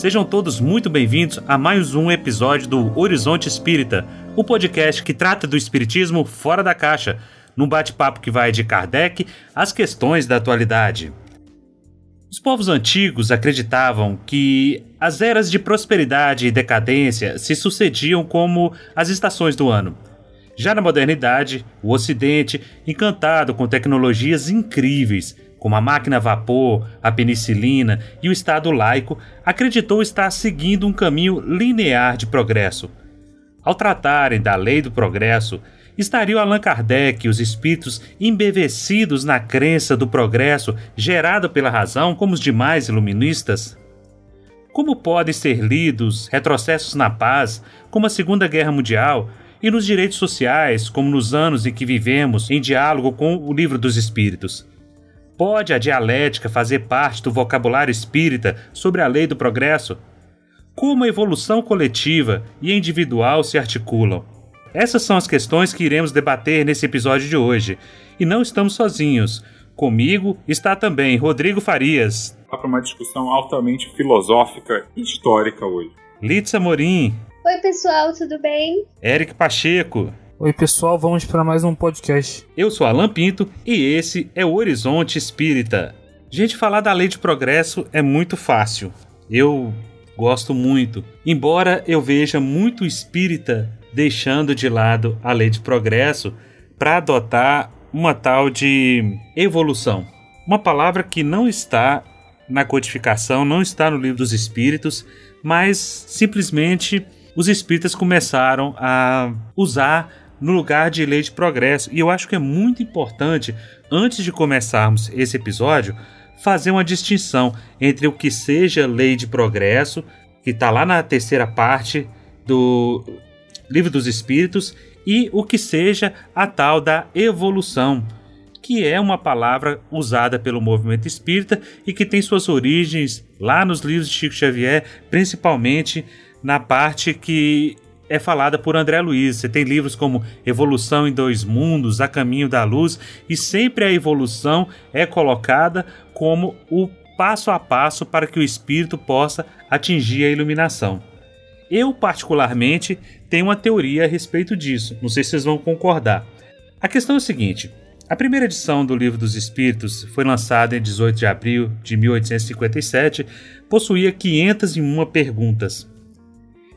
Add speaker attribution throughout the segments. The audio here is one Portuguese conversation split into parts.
Speaker 1: Sejam todos muito bem-vindos a mais um episódio do Horizonte Espírita, o podcast que trata do espiritismo fora da caixa, num bate-papo que vai de Kardec às questões da atualidade. Os povos antigos acreditavam que as eras de prosperidade e decadência se sucediam como as estações do ano. Já na modernidade, o Ocidente, encantado com tecnologias incríveis, como a máquina a vapor, a penicilina e o Estado laico, acreditou estar seguindo um caminho linear de progresso. Ao tratarem da lei do progresso, estariam Allan Kardec e os espíritos embevecidos na crença do progresso gerado pela razão, como os demais iluministas? Como podem ser lidos retrocessos na paz, como a Segunda Guerra Mundial, e nos direitos sociais, como nos anos em que vivemos em diálogo com o Livro dos Espíritos? Pode a dialética fazer parte do vocabulário espírita sobre a lei do progresso? Como a evolução coletiva e individual se articulam? Essas são as questões que iremos debater nesse episódio de hoje. E não estamos sozinhos. Comigo está também Rodrigo Farias.
Speaker 2: Para uma discussão altamente filosófica e histórica hoje.
Speaker 1: Litza Morim.
Speaker 3: Oi, pessoal, tudo bem?
Speaker 1: Eric Pacheco.
Speaker 4: Oi, pessoal, vamos para mais um podcast.
Speaker 1: Eu sou Alan Pinto e esse é o Horizonte Espírita. Gente, falar da lei de progresso é muito fácil. Eu gosto muito. Embora eu veja muito espírita deixando de lado a lei de progresso para adotar uma tal de evolução. Uma palavra que não está na codificação, não está no livro dos espíritos, mas simplesmente os espíritas começaram a usar no lugar de lei de progresso. E eu acho que é muito importante, antes de começarmos esse episódio, fazer uma distinção entre o que seja lei de progresso, que está lá na terceira parte do Livro dos Espíritos, e o que seja a tal da evolução, que é uma palavra usada pelo movimento espírita e que tem suas origens lá nos livros de Chico Xavier, principalmente na parte que é falada por André Luiz. Você tem livros como Evolução em Dois Mundos, A Caminho da Luz, e sempre a evolução é colocada como o passo a passo para que o espírito possa atingir a iluminação. Eu, particularmente, tenho uma teoria a respeito disso. Não sei se vocês vão concordar. A questão é a seguinte: a primeira edição do Livro dos Espíritos foi lançada em 18 de abril de 1857, possuía 501 perguntas.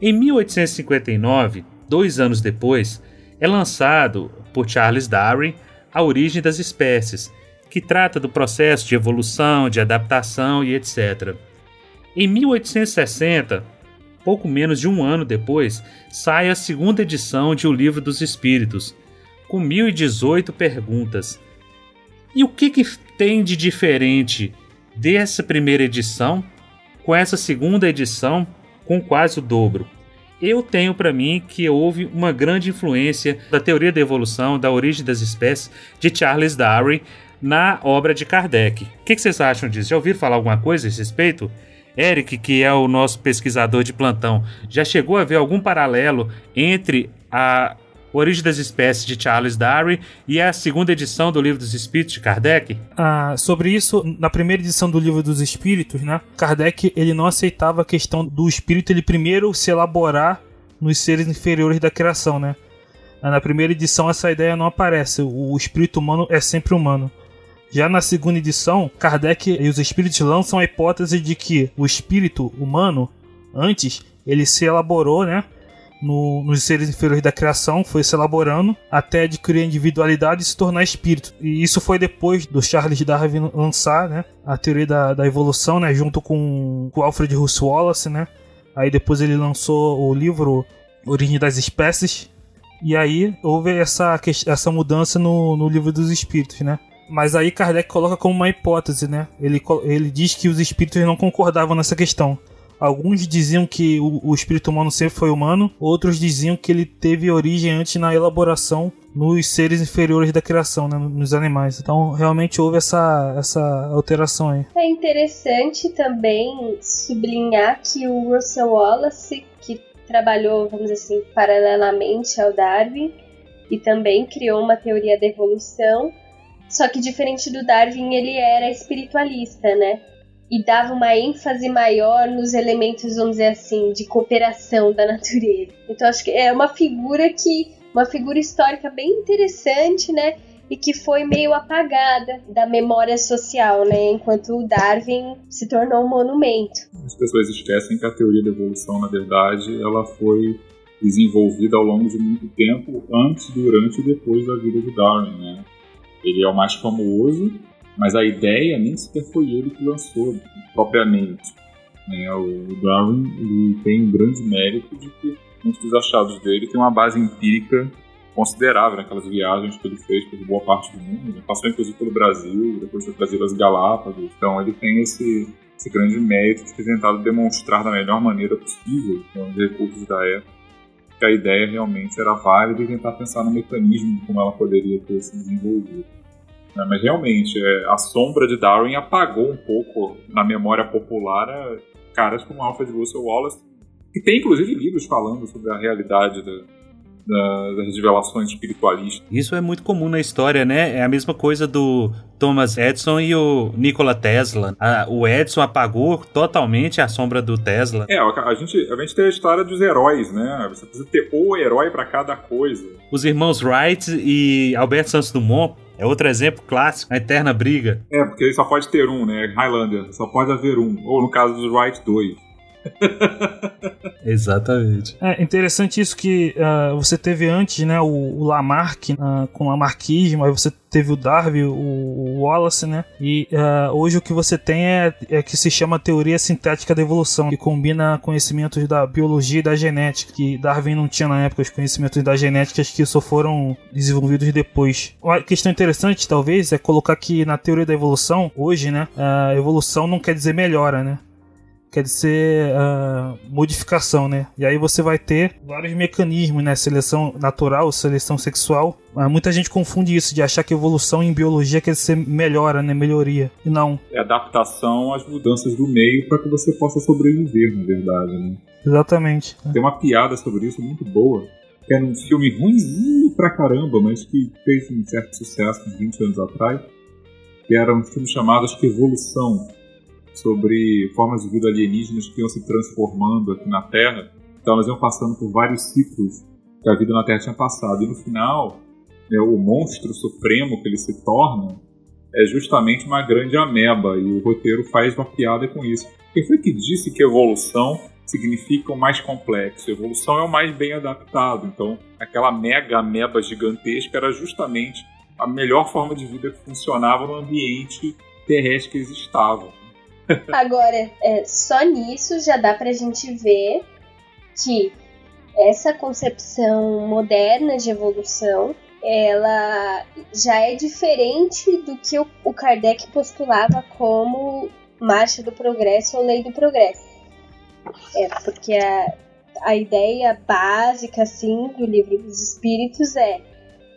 Speaker 1: Em 1859, dois anos depois, é lançado por Charles Darwin A Origem das Espécies, que trata do processo de evolução, de adaptação e etc. Em 1860, pouco menos de um ano depois, sai a segunda edição de O Livro dos Espíritos, com 1018 perguntas. E o que, que tem de diferente dessa primeira edição com essa segunda edição com quase o dobro? Eu tenho para mim que houve uma grande influência da teoria da evolução, da origem das espécies de Charles Darwin na obra de Kardec. O que, que vocês acham disso? Já ouviram falar alguma coisa a esse respeito? Eric, que é o nosso pesquisador de plantão, já chegou a ver algum paralelo entre a Origem das Espécies de Charles Darwin e a segunda edição do Livro dos Espíritos de Kardec?
Speaker 4: Ah, sobre isso, na primeira edição do Livro dos Espíritos, né, Kardec ele não aceitava a questão do espírito ele primeiro se elaborar nos seres inferiores da criação, né? Na primeira edição essa ideia não aparece, o espírito humano é sempre humano. Já na segunda edição, Kardec e os espíritos lançam a hipótese de que o espírito humano, antes, ele se elaborou, né? No, nos seres inferiores da criação, foi se elaborando até adquirir individualidade e se tornar espírito. E isso foi depois do Charles Darwin lançar né, a teoria da, da evolução, né, junto com, com Alfred Russel Wallace. Né? Aí depois ele lançou o livro Origem das Espécies. E aí houve essa, essa mudança no, no livro dos espíritos, né? Mas aí Kardec coloca como uma hipótese, né? Ele, ele diz que os espíritos não concordavam nessa questão. Alguns diziam que o, o, espírito humano sempre foi humano, outros diziam que ele teve origem antes na elaboração nos seres inferiores da criação, né, nos animais. Então, realmente houve essa, essa alteração aí.
Speaker 3: É interessante também sublinhar que o Russell Wallace, que trabalhou, vamos dizer assim, paralelamente ao Darwin, e também criou uma teoria da evolução, só que diferente do Darwin, ele era espiritualista, né? E dava uma ênfase maior nos elementos, vamos dizer assim, de cooperação da natureza. Então acho que é uma figura que uma figura histórica bem interessante, né? E que foi meio apagada da memória social, né? Enquanto o Darwin se tornou um monumento.
Speaker 2: As pessoas esquecem que a teoria da evolução, na verdade, ela foi desenvolvida ao longo de muito tempo, antes, durante e depois da vida do Darwin, né? Ele é o mais famoso, mas a ideia nem sequer foi ele que lançou propriamente. Né? O Darwin tem um grande mérito de que muitos dos achados dele têm uma base empírica considerável naquelas viagens que ele fez por boa parte do mundo. Ele passou inclusive pelo Brasil, depois foi trazido às Galápagos. Então ele tem esse, esse grande mérito de ter tentado demonstrar da melhor maneira possível, com os recursos da época, que a ideia realmente era válida e tentar pensar no mecanismo como ela poderia ter se desenvolvido. Né, mas realmente, é, a sombra de Darwin apagou um pouco na memória popular é, caras como Alfred Russel Wallace, que tem inclusive livros falando sobre a realidade da, da, das revelações espiritualistas.
Speaker 1: Isso é muito comum na história, né? É a mesma coisa do Thomas Edison e o Nikola Tesla. A, o Edison apagou totalmente a sombra do Tesla.
Speaker 2: É, a gente, a gente tem a história dos heróis, né? Você precisa ter o herói para cada coisa.
Speaker 1: Os irmãos Wright e Albert Santos Dumont é outro exemplo clássico, a eterna briga.
Speaker 2: É, porque só pode ter um, né? Highlander, só pode haver um. Ou no caso dos Wright, dois.
Speaker 1: Exatamente.
Speaker 4: É interessante isso que uh, você teve antes, né, o, o Lamarck uh, com Lamarckismo, aí você teve o Darwin, o, o Wallace, né, e uh, hoje o que você tem é, é que se chama teoria sintética da evolução, que combina conhecimentos da biologia e da genética, que Darwin não tinha na época os conhecimentos da genética que só foram desenvolvidos depois. Uma questão interessante, talvez, é colocar que na teoria da evolução, hoje, né, a evolução não quer dizer melhora, né, quer dizer uh, modificação, né? E aí você vai ter vários mecanismos, né? Seleção natural, seleção sexual. Uh, muita gente confunde isso de achar que evolução em biologia quer dizer melhora, né? Melhoria. E não.
Speaker 2: É adaptação às mudanças do meio para que você possa sobreviver, na verdade, né?
Speaker 4: Exatamente.
Speaker 2: Tem uma piada sobre isso muito boa. Que era um filme ruimzinho pra caramba, mas que fez um certo sucesso uns 20 anos atrás. Que era um filme chamado, acho que Evolução sobre formas de vida alienígenas que iam se transformando aqui na Terra. Então elas iam passando por vários ciclos que a vida na Terra tinha passado. E no final, né, o monstro supremo que ele se torna é justamente uma grande ameba. E o roteiro faz uma piada com isso. Quem foi que disse que evolução significa o mais complexo? Evolução é o mais bem adaptado. Então, aquela mega ameba gigantesca era justamente a melhor forma de vida que funcionava no ambiente terrestre que eles estavam.
Speaker 3: Agora, é, só nisso já dá pra gente ver que essa concepção moderna de evolução ela já é diferente do que o, Kardec postulava como marcha do progresso ou lei do progresso. É, porque a, a ideia básica assim do livro dos espíritos é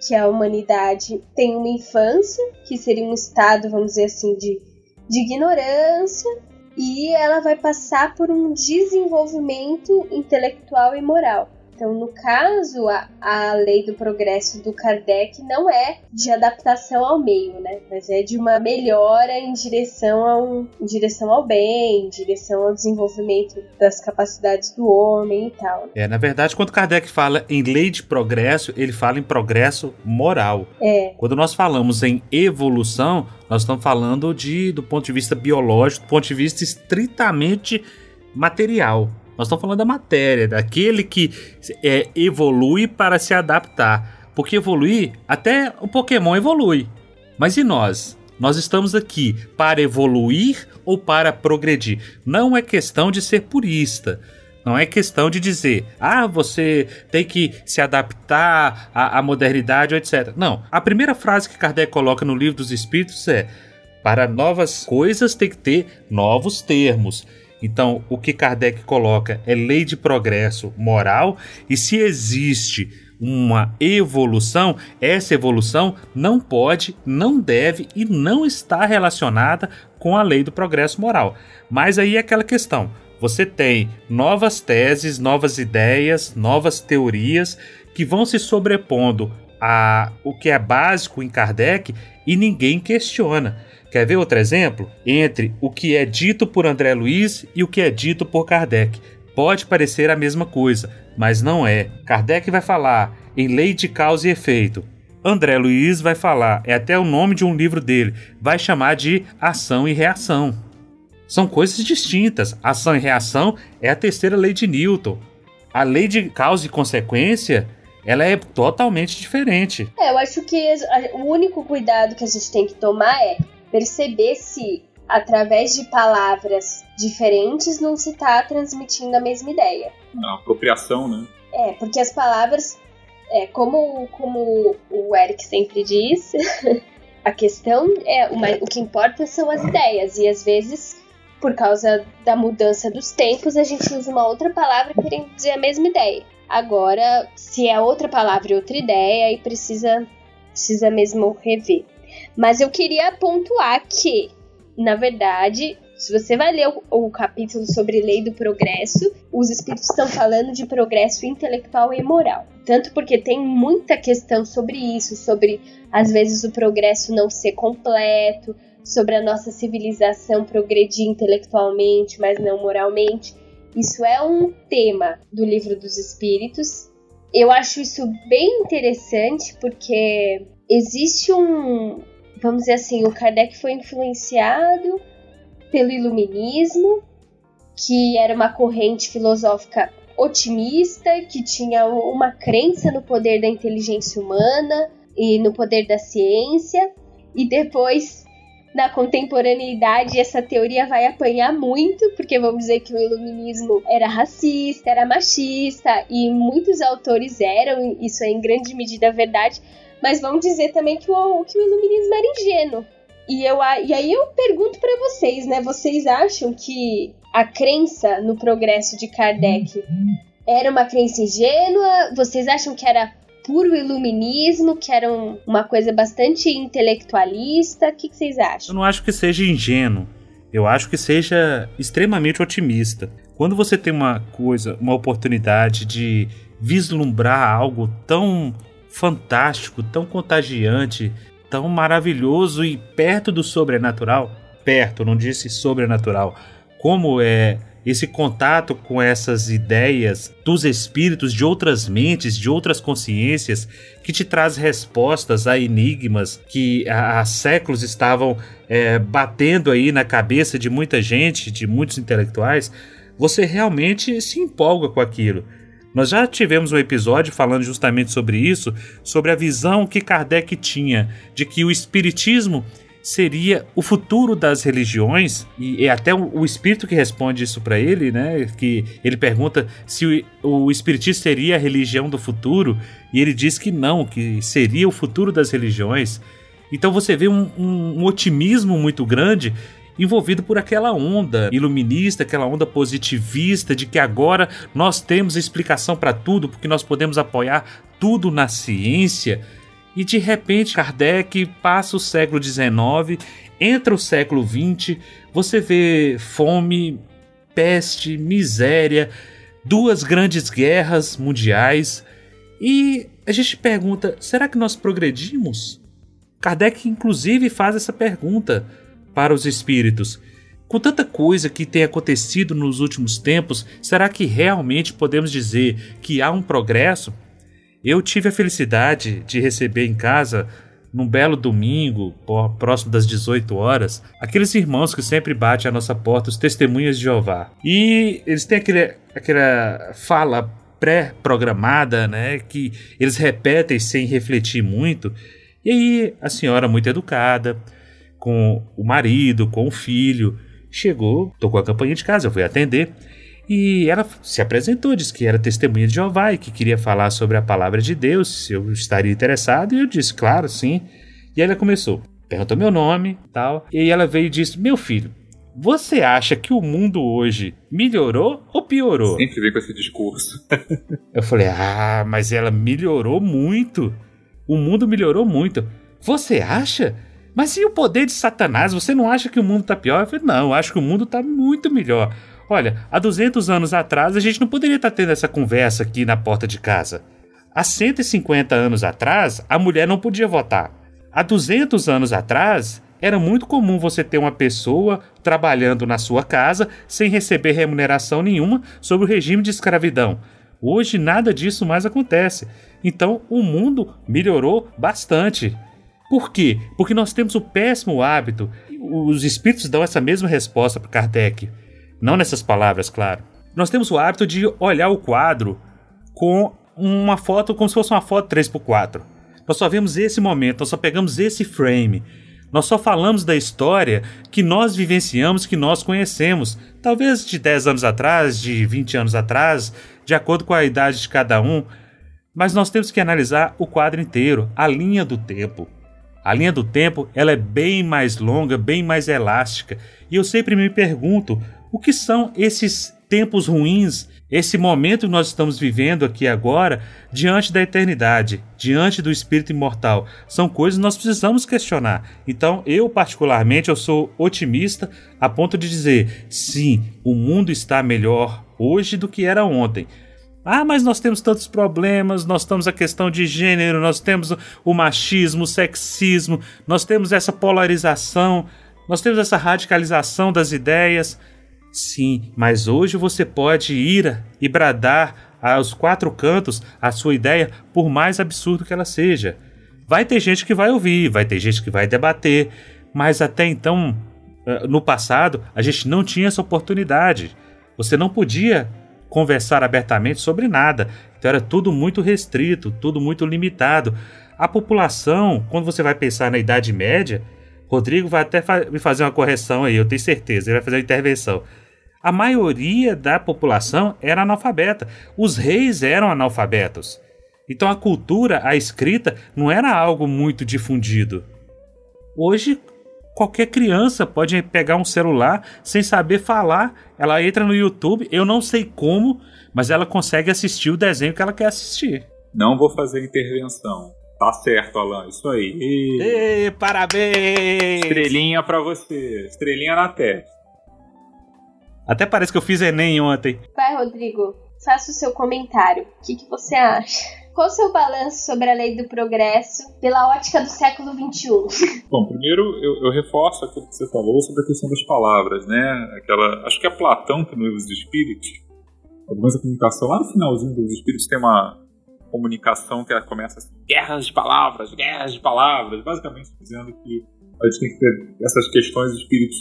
Speaker 3: que a humanidade tem uma infância, que seria um estado, vamos dizer assim, de de ignorância e ela vai passar por um desenvolvimento intelectual e moral. Então, no caso, a, a lei do progresso do Kardec não é de adaptação ao meio, né? Mas é de uma melhora em direção ao, em direção ao bem, em direção ao desenvolvimento das capacidades do homem e tal. Né?
Speaker 1: É, na verdade, quando Kardec fala em lei de progresso, ele fala em progresso moral.
Speaker 3: É.
Speaker 1: Quando nós falamos em evolução, nós estamos falando de do ponto de vista biológico, do ponto de vista estritamente material. Nós estamos falando da matéria, daquele que é, evolui para se adaptar. Porque evoluir, até o Pokémon evolui. Mas e nós? Nós estamos aqui para evoluir ou para progredir. Não é questão de ser purista. Não é questão de dizer, ah, você tem que se adaptar à, à modernidade, etc. Não. A primeira frase que Kardec coloca no Livro dos Espíritos é: para novas coisas tem que ter novos termos. Então, o que Kardec coloca é lei de progresso moral, e se existe uma evolução, essa evolução não pode, não deve e não está relacionada com a lei do progresso moral. Mas aí é aquela questão: você tem novas teses, novas ideias, novas teorias que vão se sobrepondo a, o que é básico em Kardec e ninguém questiona. Quer ver outro exemplo? Entre o que é dito por André Luiz e o que é dito por Kardec. Pode parecer a mesma coisa, mas não é. Kardec vai falar em lei de causa e efeito. André Luiz vai falar, é até o nome de um livro dele, vai chamar de ação e reação. São coisas distintas. Ação e reação é a terceira lei de Newton. A lei de causa e consequência ela é totalmente diferente.
Speaker 3: É, eu acho que o único cuidado que a gente tem que tomar é perceber se, através de palavras diferentes, não se está transmitindo a mesma ideia.
Speaker 2: A apropriação, né?
Speaker 3: É, porque as palavras, é, como, como o Eric sempre diz, a questão é uma, o que importa são as ideias e às vezes por causa da mudança dos tempos, a gente usa uma outra palavra querendo dizer a mesma ideia. Agora, se é outra palavra e outra ideia, aí precisa, precisa mesmo rever. Mas eu queria pontuar que, na verdade, se você vai ler o, o, capítulo sobre lei do progresso, os espíritos estão falando de progresso intelectual e moral. Tanto porque tem muita questão sobre isso, sobre às vezes o progresso não ser completo, sobre a nossa civilização progredir intelectualmente, mas não moralmente. Isso é um tema do livro dos Espíritos. Eu acho isso bem interessante porque existe um, vamos dizer assim, o Kardec foi influenciado pelo iluminismo, que era uma corrente filosófica otimista, que tinha uma crença no poder da inteligência humana e no poder da ciência, e depois na contemporaneidade essa teoria vai apanhar muito, porque vamos dizer que o iluminismo era racista, era machista, e muitos autores eram, isso é em grande medida verdade, mas vamos dizer também que o, que o iluminismo era ingênuo. E, eu, e aí eu pergunto para vocês, né? Vocês acham que a crença no progresso de Kardec era uma crença ingênua? Vocês acham que era puro iluminismo, que era um, uma coisa bastante intelectualista. O que, que vocês acham?
Speaker 1: Eu não acho que seja ingênuo. Eu acho que seja extremamente otimista. Quando você tem uma coisa, uma oportunidade de vislumbrar algo tão fantástico, tão contagiante, tão maravilhoso e perto do sobrenatural, perto, não disse sobrenatural, como é esse contato com essas ideias dos espíritos de outras mentes, de outras consciências, que te traz respostas a enigmas que há séculos estavam é, batendo aí na cabeça de muita gente, de muitos intelectuais, você realmente se empolga com aquilo. Nós já tivemos um episódio falando justamente sobre isso, sobre a visão que Kardec tinha de que o Espiritismo seria o futuro das religiões e é até o, espírito que responde isso para ele, né? Que ele pergunta se o, o espiritismo seria a religião do futuro e ele diz que não, que seria o futuro das religiões. Então você vê um, um, um otimismo muito grande envolvido por aquela onda iluminista, aquela onda positivista de que agora nós temos explicação para tudo, porque nós podemos apoiar tudo na ciência. E de repente Kardec passa o século XIX, entra o século XX, você vê fome, peste, miséria, duas grandes guerras mundiais e a gente pergunta: será que nós progredimos? Kardec, inclusive, faz essa pergunta para os espíritos. Com tanta coisa que tem acontecido nos últimos tempos, será que realmente podemos dizer que há um progresso? Eu tive a felicidade de receber em casa, num belo domingo, próximo das 18 horas, aqueles irmãos que sempre batem à nossa porta, os testemunhas de Jeová. E eles têm aquele, aquela fala pré-programada, né, que eles repetem sem refletir muito. E aí a senhora muito educada, com o marido, com o filho, chegou, tocou a campainha de casa, eu fui atender. E ela se apresentou, disse que era testemunha de Jeová e que queria falar sobre a palavra de Deus, se eu estaria interessado. E eu disse, claro, sim. E ela começou, perguntou meu nome tal. E aí ela veio e disse: Meu filho, você acha que o mundo hoje melhorou ou piorou?
Speaker 2: Sempre vem com esse discurso.
Speaker 1: eu falei: Ah, mas ela melhorou muito. O mundo melhorou muito. Você acha? Mas e o poder de Satanás? Você não acha que o mundo está pior? Eu falei: Não, eu acho que o mundo está muito melhor. Olha, há 200 anos atrás a gente não poderia estar tendo essa conversa aqui na porta de casa. Há 150 anos atrás, a mulher não podia votar. Há 200 anos atrás, era muito comum você ter uma pessoa trabalhando na sua casa sem receber remuneração nenhuma sobre o regime de escravidão. Hoje nada disso mais acontece. Então o mundo melhorou bastante. Por quê? Porque nós temos o péssimo hábito. Os espíritos dão essa mesma resposta para Kardec. Não nessas palavras, claro. Nós temos o hábito de olhar o quadro com uma foto como se fosse uma foto 3x4. Nós só vemos esse momento, nós só pegamos esse frame. Nós só falamos da história que nós vivenciamos, que nós conhecemos. Talvez de 10 anos atrás, de 20 anos atrás, de acordo com a idade de cada um. Mas nós temos que analisar o quadro inteiro, a linha do tempo. A linha do tempo ela é bem mais longa, bem mais elástica. E eu sempre me pergunto o que são esses tempos ruins, esse momento que nós estamos vivendo aqui agora, diante da eternidade, diante do espírito imortal, são coisas que nós precisamos questionar. Então, eu particularmente eu sou otimista a ponto de dizer, sim, o mundo está melhor hoje do que era ontem. Ah, mas nós temos tantos problemas, nós temos a questão de gênero, nós temos o machismo, o sexismo, nós temos essa polarização, nós temos essa radicalização das ideias. Sim, mas hoje você pode ir e bradar aos quatro cantos a sua ideia, por mais absurdo que ela seja. Vai ter gente que vai ouvir, vai ter gente que vai debater, mas até então, eh, no passado, a gente não tinha essa oportunidade. Você não podia conversar abertamente sobre nada. Então era tudo muito restrito, tudo muito limitado. A população, quando você vai pensar na Idade Média, Rodrigo vai até fa me fazer uma correção aí, eu tenho certeza, ele vai fazer uma intervenção a maioria da população era analfabeta. Os reis eram analfabetos. Então a cultura, a escrita, não era algo muito difundido. Hoje, qualquer criança pode pegar um celular sem saber falar. Ela entra no YouTube, eu não sei como, mas ela consegue assistir o desenho que ela quer assistir.
Speaker 2: Não vou fazer intervenção. Tá certo, Alan, isso aí.
Speaker 1: Ei, parabéns!
Speaker 2: Estrelinha para você. Estrelinha na testa.
Speaker 1: Até parece que eu fiz Enem ontem.
Speaker 3: Vai, Rodrigo, faça o seu comentário. O que, que você acha? Qual o seu balanço sobre a lei do progresso pela ótica do século XXI?
Speaker 2: Bom, primeiro eu, eu reforço aquilo que você falou sobre a questão das palavras, né? Aquela, acho que é Platão que no livro dos Espíritos, algumas comunicação lá no finalzinho dos Espíritos tem uma comunicação que começa assim, guerras de palavras, guerras de palavras, basicamente dizendo que a gente tem que ter essas questões de espíritos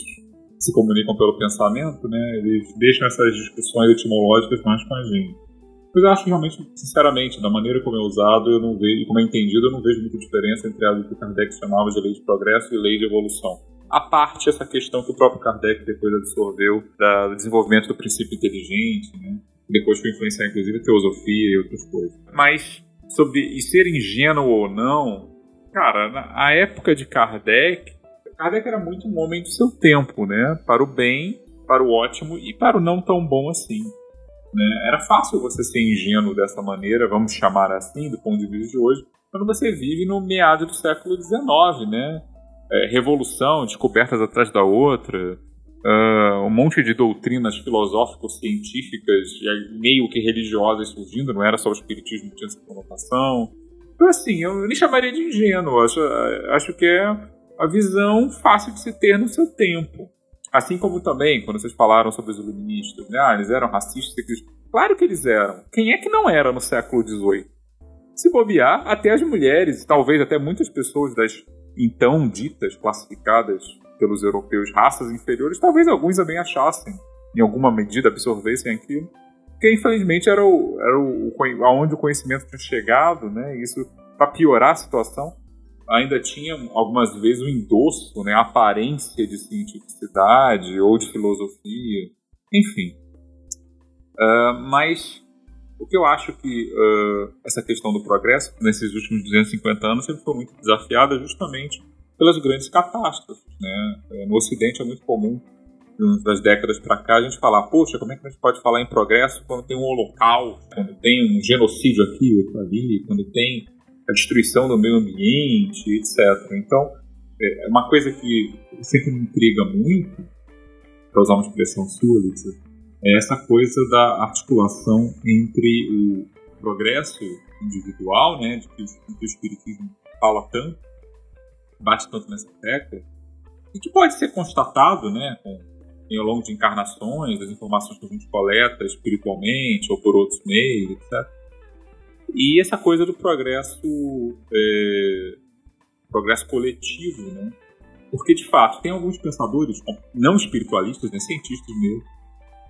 Speaker 2: se comunicam pelo pensamento, né, eles deixam essas discussões etimológicas mais com a gente. Mas eu acho realmente, sinceramente, da maneira como é usado, eu não vejo, como é entendido, eu não vejo muita diferença entre o que Kardec chamava de lei de progresso e lei de evolução. A parte essa questão que o próprio Kardec depois absorveu do desenvolvimento do princípio inteligente, né, depois foi influenciar inclusive a teosofia e outras coisas. Mas sobre ser ingênuo ou não, cara, na época de Kardec, Kardec era muito um homem do seu tempo, né? Para o bem, para o ótimo e para o não tão bom assim. Né? Era fácil você ser ingênuo dessa maneira, vamos chamar assim, do ponto de vista de hoje, quando você vive no meado do século XIX, né? É, revolução, descobertas atrás da outra, uh, um monte de doutrinas filosófico-científicas meio que religiosas surgindo, não era só o espiritismo que tinha essa conotação. Então, assim, eu nem chamaria de ingênuo, acho, acho que é a visão fácil de se ter no seu tempo. Assim como também, quando vocês falaram sobre os iluministas, né? Ah, eles eram racistas. Claro que eles eram. Quem é que não era no século XVIII? Se bobear, até as mulheres, talvez até muitas pessoas das então ditas, classificadas pelos europeus raças inferiores, talvez alguns também achassem, em alguma medida, absorvessem aquilo. Porque infelizmente era, o, era o, aonde o conhecimento tinha chegado, né? E isso, para piorar a situação, ainda tinha algumas vezes o endosso, né, a aparência de cientificidade ou de filosofia, enfim. Uh, mas o que eu acho que uh, essa questão do progresso, nesses últimos 250 anos, sempre foi muito desafiada justamente pelas grandes catástrofes. Né? É, no Ocidente é muito comum, das décadas para cá, a gente falar, poxa, como é que a gente pode falar em progresso quando tem um holocausto, quando tem um genocídio aqui, outro ali, quando tem a destruição do meio ambiente, etc. Então, é uma coisa que sempre me intriga muito, para usar uma expressão sua, é essa coisa da articulação entre o progresso individual, né, de que o espiritismo fala tanto, bate tanto nessa tecla, e que pode ser constatado, né, com, ao longo de encarnações, das informações que a gente coleta espiritualmente ou por outros meios, etc. E essa coisa do progresso, é, progresso coletivo, né? Porque, de fato, tem alguns pensadores, não espiritualistas, né, cientistas mesmo,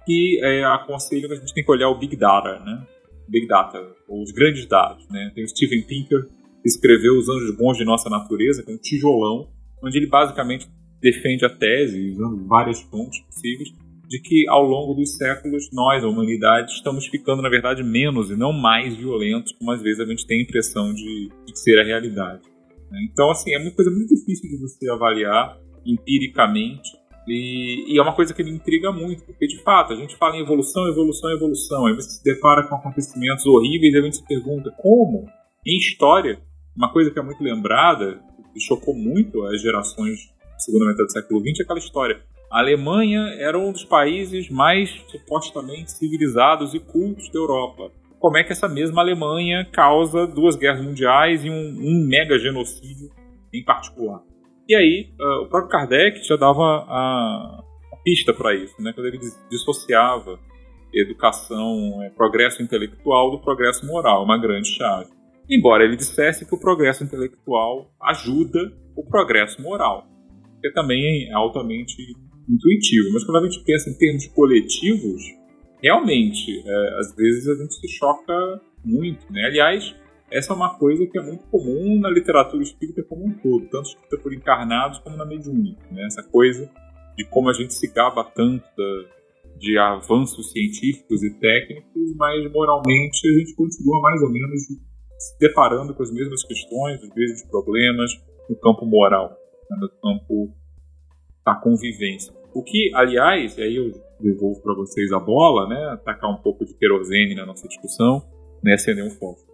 Speaker 2: que é, aconselham que a gente tem que olhar o Big Data, né? Big Data, os grandes dados, né? Tem o Steven Pinker, que escreveu Os Anjos Bons de Nossa Natureza, que é um tijolão, onde ele basicamente defende a tese, usando várias fontes possíveis, de que ao longo dos séculos nós, a humanidade, estamos ficando, na verdade, menos e não mais violentos, como às vezes a gente tem a impressão de, de ser a realidade. Né? Então, assim, é uma coisa muito difícil de você avaliar empiricamente e, e, é uma coisa que me intriga muito, porque de fato a gente fala em evolução, evolução, evolução, aí você se depara com acontecimentos horríveis e a gente se pergunta como, em história, uma coisa que é muito lembrada, e chocou muito as gerações da segunda metade do século XX, é aquela história. A Alemanha era um dos países mais supostamente civilizados e cultos da Europa. Como é que essa mesma Alemanha causa duas guerras mundiais e um, um mega genocídio em particular? E aí, uh, o próprio Kardec já dava a, a pista para isso, né? quando ele dissociava educação, é, progresso intelectual do progresso moral, uma grande chave. Embora ele dissesse que o progresso intelectual ajuda o progresso moral, que também é altamente intuitivo. Mas quando a gente pensa em termos coletivos, realmente, é, às vezes a gente se choca muito. Né? Aliás, essa é uma coisa que é muito comum na literatura espírita como um todo, tanto escrita por encarnados como na mediúnica. Né? Essa coisa de como a gente se gaba tanto de avanços científicos e técnicos, mas moralmente a gente continua mais ou menos se deparando com as mesmas questões, os mesmos problemas no campo moral, né? no campo da convivência. O que, aliás, aí eu devolvo para vocês a bola, né? Atacar um pouco de querosene na nossa discussão, né? Acender um foco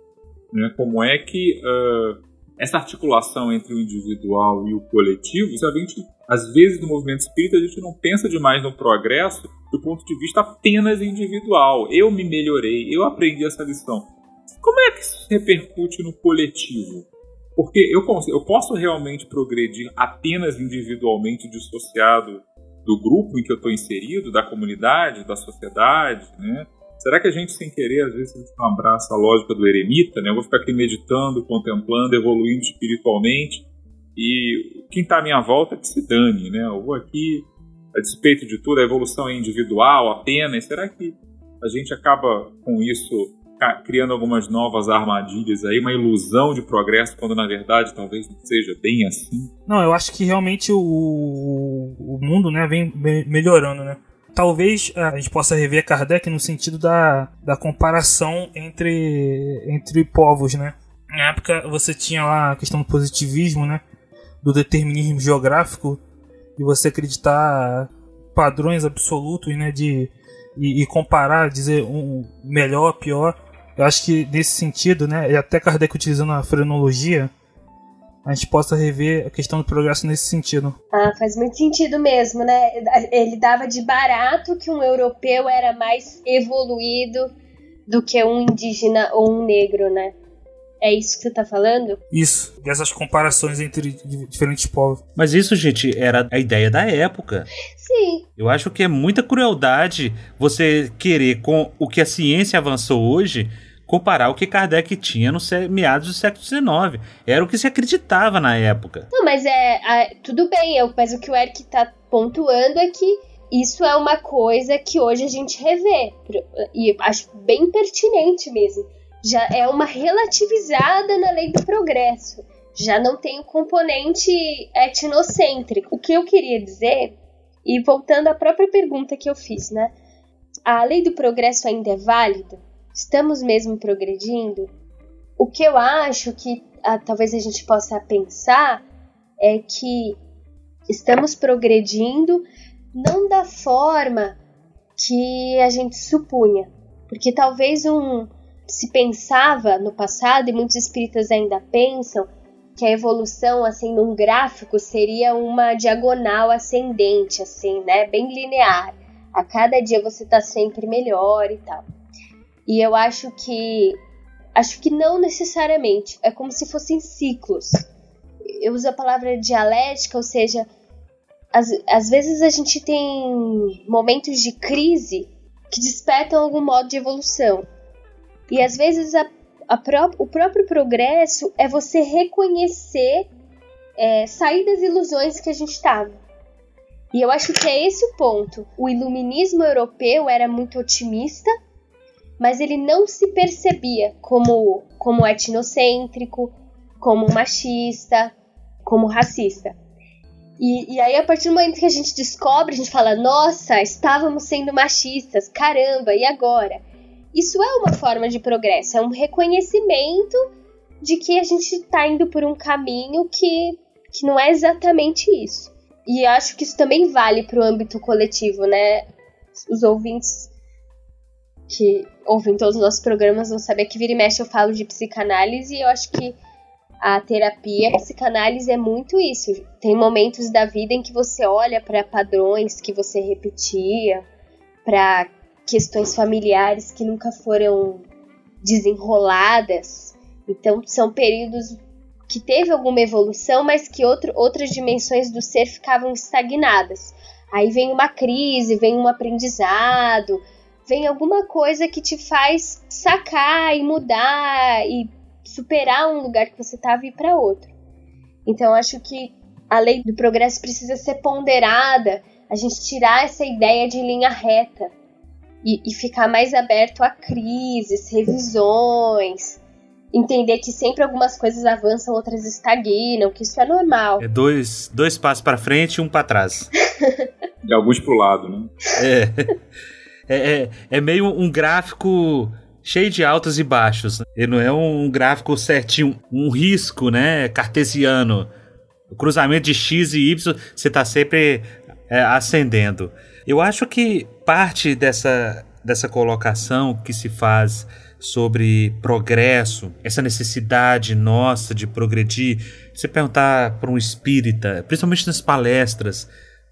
Speaker 2: né? Como é que uh, essa articulação entre o individual e o coletivo, a gente, às vezes no movimento espírita, a gente não pensa demais no progresso do ponto de vista apenas individual. Eu me melhorei, eu aprendi essa lição. Como é que isso repercute no coletivo? Porque eu, eu posso realmente progredir apenas individualmente, dissociado do grupo em que eu estou inserido, da comunidade, da sociedade, né? Será que a gente, sem querer, às vezes não abraça a lógica do eremita, né? Eu vou ficar aqui meditando, contemplando, evoluindo espiritualmente e quem está à minha volta que se dane, né? Eu vou aqui, a despeito de tudo, a evolução é individual apenas. Será que a gente acaba com isso criando algumas novas armadilhas aí, uma ilusão de progresso, quando na verdade talvez não seja bem assim?
Speaker 4: Não, eu acho que realmente o, o mundo né, vem melhorando, né? talvez é, a gente possa rever Kardec no sentido da, da comparação entre, entre povos, né? Na época você tinha lá a questão do positivismo, né? Do determinismo geográfico e você acreditar padrões absolutos, né? De, e, e comparar, dizer um melhor, pior. Eu acho que nesse sentido, né? E até Kardec utilizando a frenologia, a gente possa rever a questão do progresso nesse sentido.
Speaker 3: Ah, faz muito sentido mesmo, né? Ele dava de barato que um europeu era mais evoluído do que um indígena ou um negro, né? É isso que você tá falando?
Speaker 4: Isso, dessas comparações entre diferentes povos.
Speaker 1: Mas isso, gente, era a ideia da época.
Speaker 3: Sim.
Speaker 1: Eu acho que é muita crueldade você querer, com o que a ciência avançou hoje, comparar o que Kardec tinha no meados do século XIX. Era o que se acreditava na época.
Speaker 3: Não, mas é. tudo bem, eu, mas o que o Eric está pontuando é que isso é uma coisa que hoje a gente revê. E acho bem pertinente mesmo. Já é uma relativizada na lei do progresso. Já não tem o componente etnocêntrico. O que eu queria dizer, e voltando à própria pergunta que eu fiz, né? A lei do progresso ainda é válida? Estamos mesmo progredindo? O que eu acho que ah, talvez a gente possa pensar é que estamos progredindo não da forma que a gente supunha, porque talvez um se pensava no passado e muitos espíritas ainda pensam que a evolução assim num gráfico seria uma diagonal ascendente assim, né, bem linear. A cada dia você está sempre melhor e tal. E eu acho que acho que não necessariamente. É como se fossem ciclos. Eu uso a palavra dialética, ou seja, às, às vezes a gente tem momentos de crise que despertam algum modo de evolução. E às vezes a, a pró o próprio progresso é você reconhecer, é, sair das ilusões que a gente estava. E eu acho que é esse o ponto. O iluminismo europeu era muito otimista, mas ele não se percebia como, como etnocêntrico, como machista, como racista. E, e, aí, a partir do momento que a gente descobre, a gente fala: nossa, estávamos sendo machistas, caramba, e agora? Isso é uma forma de progresso, é um reconhecimento de que a gente está indo por um caminho que, que não é exatamente isso. E acho que isso também vale para o âmbito coletivo, né? Os ouvintes que ouvem todos os nossos programas vão saber que vira e mexe eu falo de psicanálise e eu acho que a terapia, a psicanálise é muito isso. Tem momentos da vida em que você olha para padrões que você repetia, para questões familiares que nunca foram desenroladas. Então, são períodos que teve alguma evolução, mas que outro, outras dimensões do ser ficavam estagnadas. Aí vem uma crise, vem um aprendizado, vem alguma coisa que te faz sacar e mudar e superar um lugar que você estava e ir para outro. Então acho que a lei do progresso precisa ser ponderada, a gente tirar essa ideia de linha reta e, e ficar mais aberto a crises, revisões, entender que sempre algumas coisas avançam, outras estagnam, que isso é normal.
Speaker 1: É dois, dois passos para frente e um para trás.
Speaker 2: De alguns pro lado, né?
Speaker 1: É. É, é, é meio um gráfico cheio de altos e baixos. Né? Ele não é um gráfico certinho, um risco, né, cartesiano. O cruzamento de x e y, você está sempre é, ascendendo. Eu acho que parte dessa, dessa colocação que se faz sobre progresso, essa necessidade nossa de progredir, você perguntar para um espírita, principalmente nas palestras,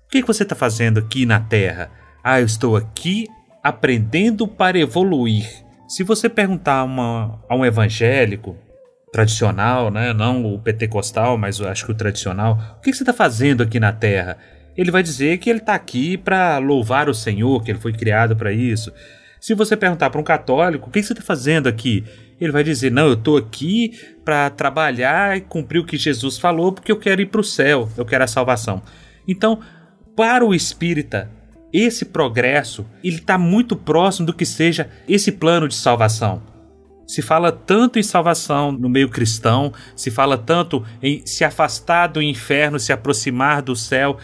Speaker 1: o que, que você está fazendo aqui na Terra? Ah, eu estou aqui aprendendo para evoluir. Se você perguntar uma, a um evangélico tradicional, né, não o pentecostal, mas eu acho que o tradicional, o que você está fazendo aqui na Terra? Ele vai dizer que ele está aqui para louvar o Senhor, que ele foi criado para isso. Se você perguntar para um católico, o que você está fazendo aqui? Ele vai dizer: Não, eu estou aqui para trabalhar e cumprir o que Jesus falou, porque eu quero ir para o céu, eu quero a salvação. Então, para o espírita, esse progresso ele está muito próximo do que seja esse plano de salvação. Se fala tanto em salvação no meio cristão, se fala tanto em se afastar do inferno, se aproximar do céu.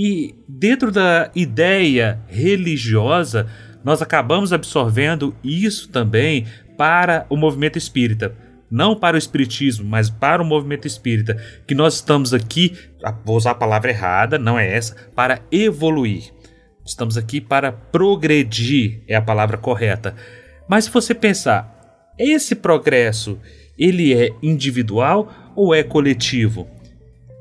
Speaker 1: E dentro da ideia religiosa, nós acabamos absorvendo isso também para o movimento espírita. Não para o espiritismo, mas para o movimento espírita. Que nós estamos aqui, vou usar a palavra errada, não é essa, para evoluir. Estamos aqui para progredir, é a palavra correta. Mas se você pensar, esse progresso, ele é individual ou é coletivo?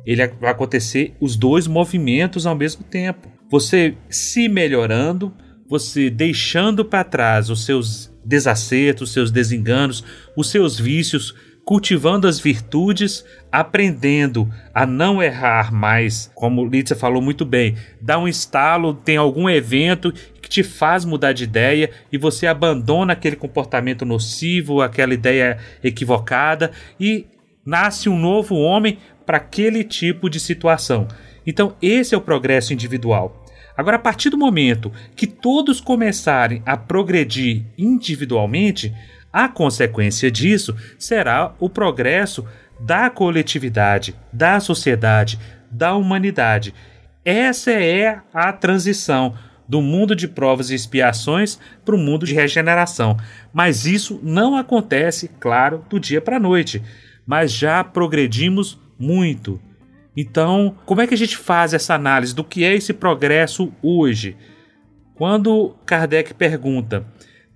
Speaker 1: Ele vai acontecer os dois movimentos ao mesmo tempo. Você se melhorando, você deixando para trás os seus desacertos, os seus desenganos, os seus vícios, cultivando as virtudes, aprendendo a não errar mais, como Lídia falou muito bem, dá um estalo, tem algum evento que te faz mudar de ideia e você abandona aquele comportamento nocivo, aquela ideia equivocada e nasce um novo homem para aquele tipo de situação. Então, esse é o progresso individual. Agora, a partir do momento que todos começarem a progredir individualmente, a consequência disso será o progresso da coletividade, da sociedade, da humanidade. Essa é a transição do mundo de provas e expiações para o mundo de regeneração. Mas isso não acontece, claro, do dia para a noite. Mas já progredimos muito. Então, como é que a gente faz essa análise do que é esse progresso hoje? Quando Kardec pergunta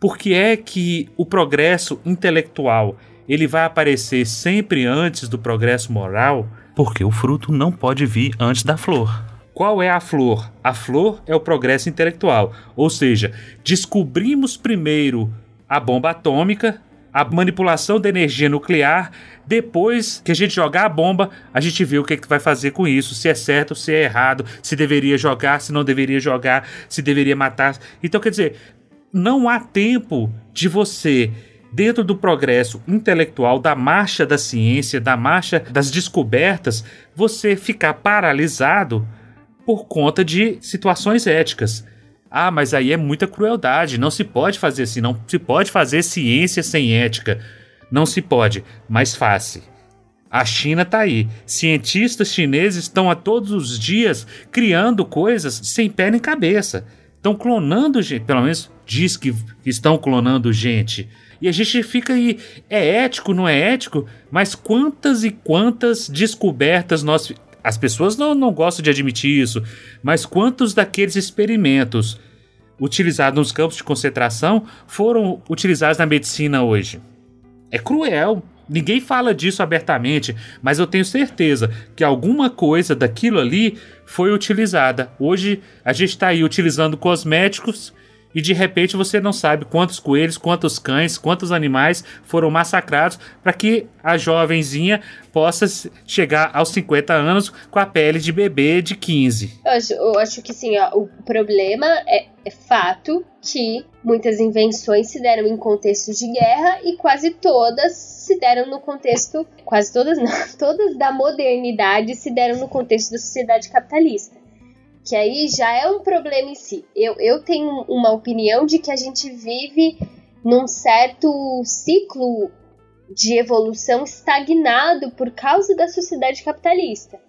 Speaker 1: por que é que o progresso intelectual ele vai aparecer sempre antes do progresso moral? Porque o fruto não pode vir antes da flor. Qual é a flor? A flor é o progresso intelectual, ou seja, descobrimos primeiro a bomba atômica a manipulação da energia nuclear. Depois que a gente jogar a bomba, a gente vê o que, é que vai fazer com isso, se é certo, se é errado, se deveria jogar, se não deveria jogar, se deveria matar. Então, quer dizer, não há tempo de você dentro do progresso intelectual, da marcha da ciência, da marcha das descobertas, você ficar paralisado por conta de situações éticas. Ah, mas aí é muita crueldade, não se pode fazer assim, não se pode fazer ciência sem ética. Não se pode, mas faça. A China está aí. Cientistas chineses estão a todos os dias criando coisas sem pé nem cabeça. Estão clonando gente, pelo menos diz que estão clonando gente. E a gente fica aí, é ético, não é ético? Mas quantas e quantas descobertas nós. As pessoas não, não gostam de admitir isso, mas quantos daqueles experimentos utilizados nos campos de concentração foram utilizados na medicina hoje? É cruel. Ninguém fala disso abertamente, mas eu tenho certeza que alguma coisa daquilo ali foi utilizada. Hoje a gente está aí utilizando cosméticos e de repente você não sabe quantos coelhos, quantos cães, quantos animais foram massacrados para que a jovenzinha possa chegar aos 50 anos com a pele de bebê de 15.
Speaker 3: Eu acho, eu acho que sim, ó, o problema é, é fato que muitas invenções se deram em contexto de guerra e quase todas se deram no contexto, quase todas não, todas da modernidade se deram no contexto da sociedade capitalista que aí já é um problema em si. Eu, eu tenho uma opinião de que a gente vive num certo ciclo de evolução estagnado por causa da sociedade capitalista,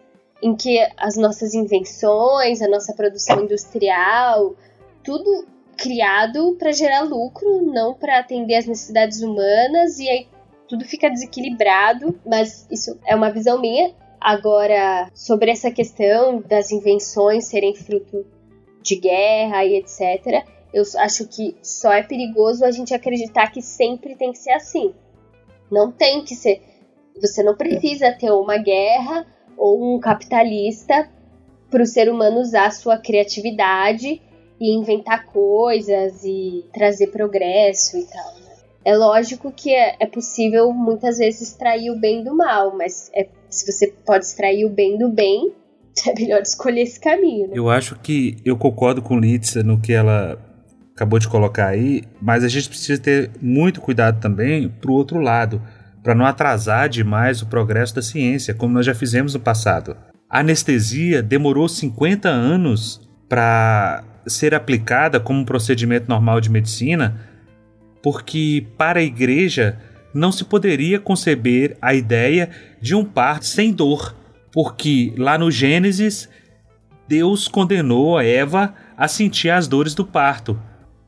Speaker 3: em que as nossas invenções, a nossa produção industrial, tudo criado para gerar lucro, não para atender as necessidades humanas e aí tudo fica desequilibrado, mas isso é uma visão minha. Agora, sobre essa questão das invenções serem fruto de guerra e etc., eu acho que só é perigoso a gente acreditar que sempre tem que ser assim. Não tem que ser. Você não precisa ter uma guerra ou um capitalista para o ser humano usar sua criatividade e inventar coisas e trazer progresso e tal. É lógico que é, é possível muitas vezes extrair o bem do mal, mas é se você pode extrair o bem do bem, é melhor escolher esse caminho. Né?
Speaker 1: Eu acho que eu concordo com Litsa no que ela acabou de colocar aí, mas a gente precisa ter muito cuidado também pro outro lado, para não atrasar demais o progresso da ciência, como nós já fizemos no passado. A anestesia demorou 50 anos para ser aplicada como um procedimento normal de medicina, porque para a igreja não se poderia conceber a ideia de um parto sem dor, porque lá no Gênesis Deus condenou a Eva a sentir as dores do parto.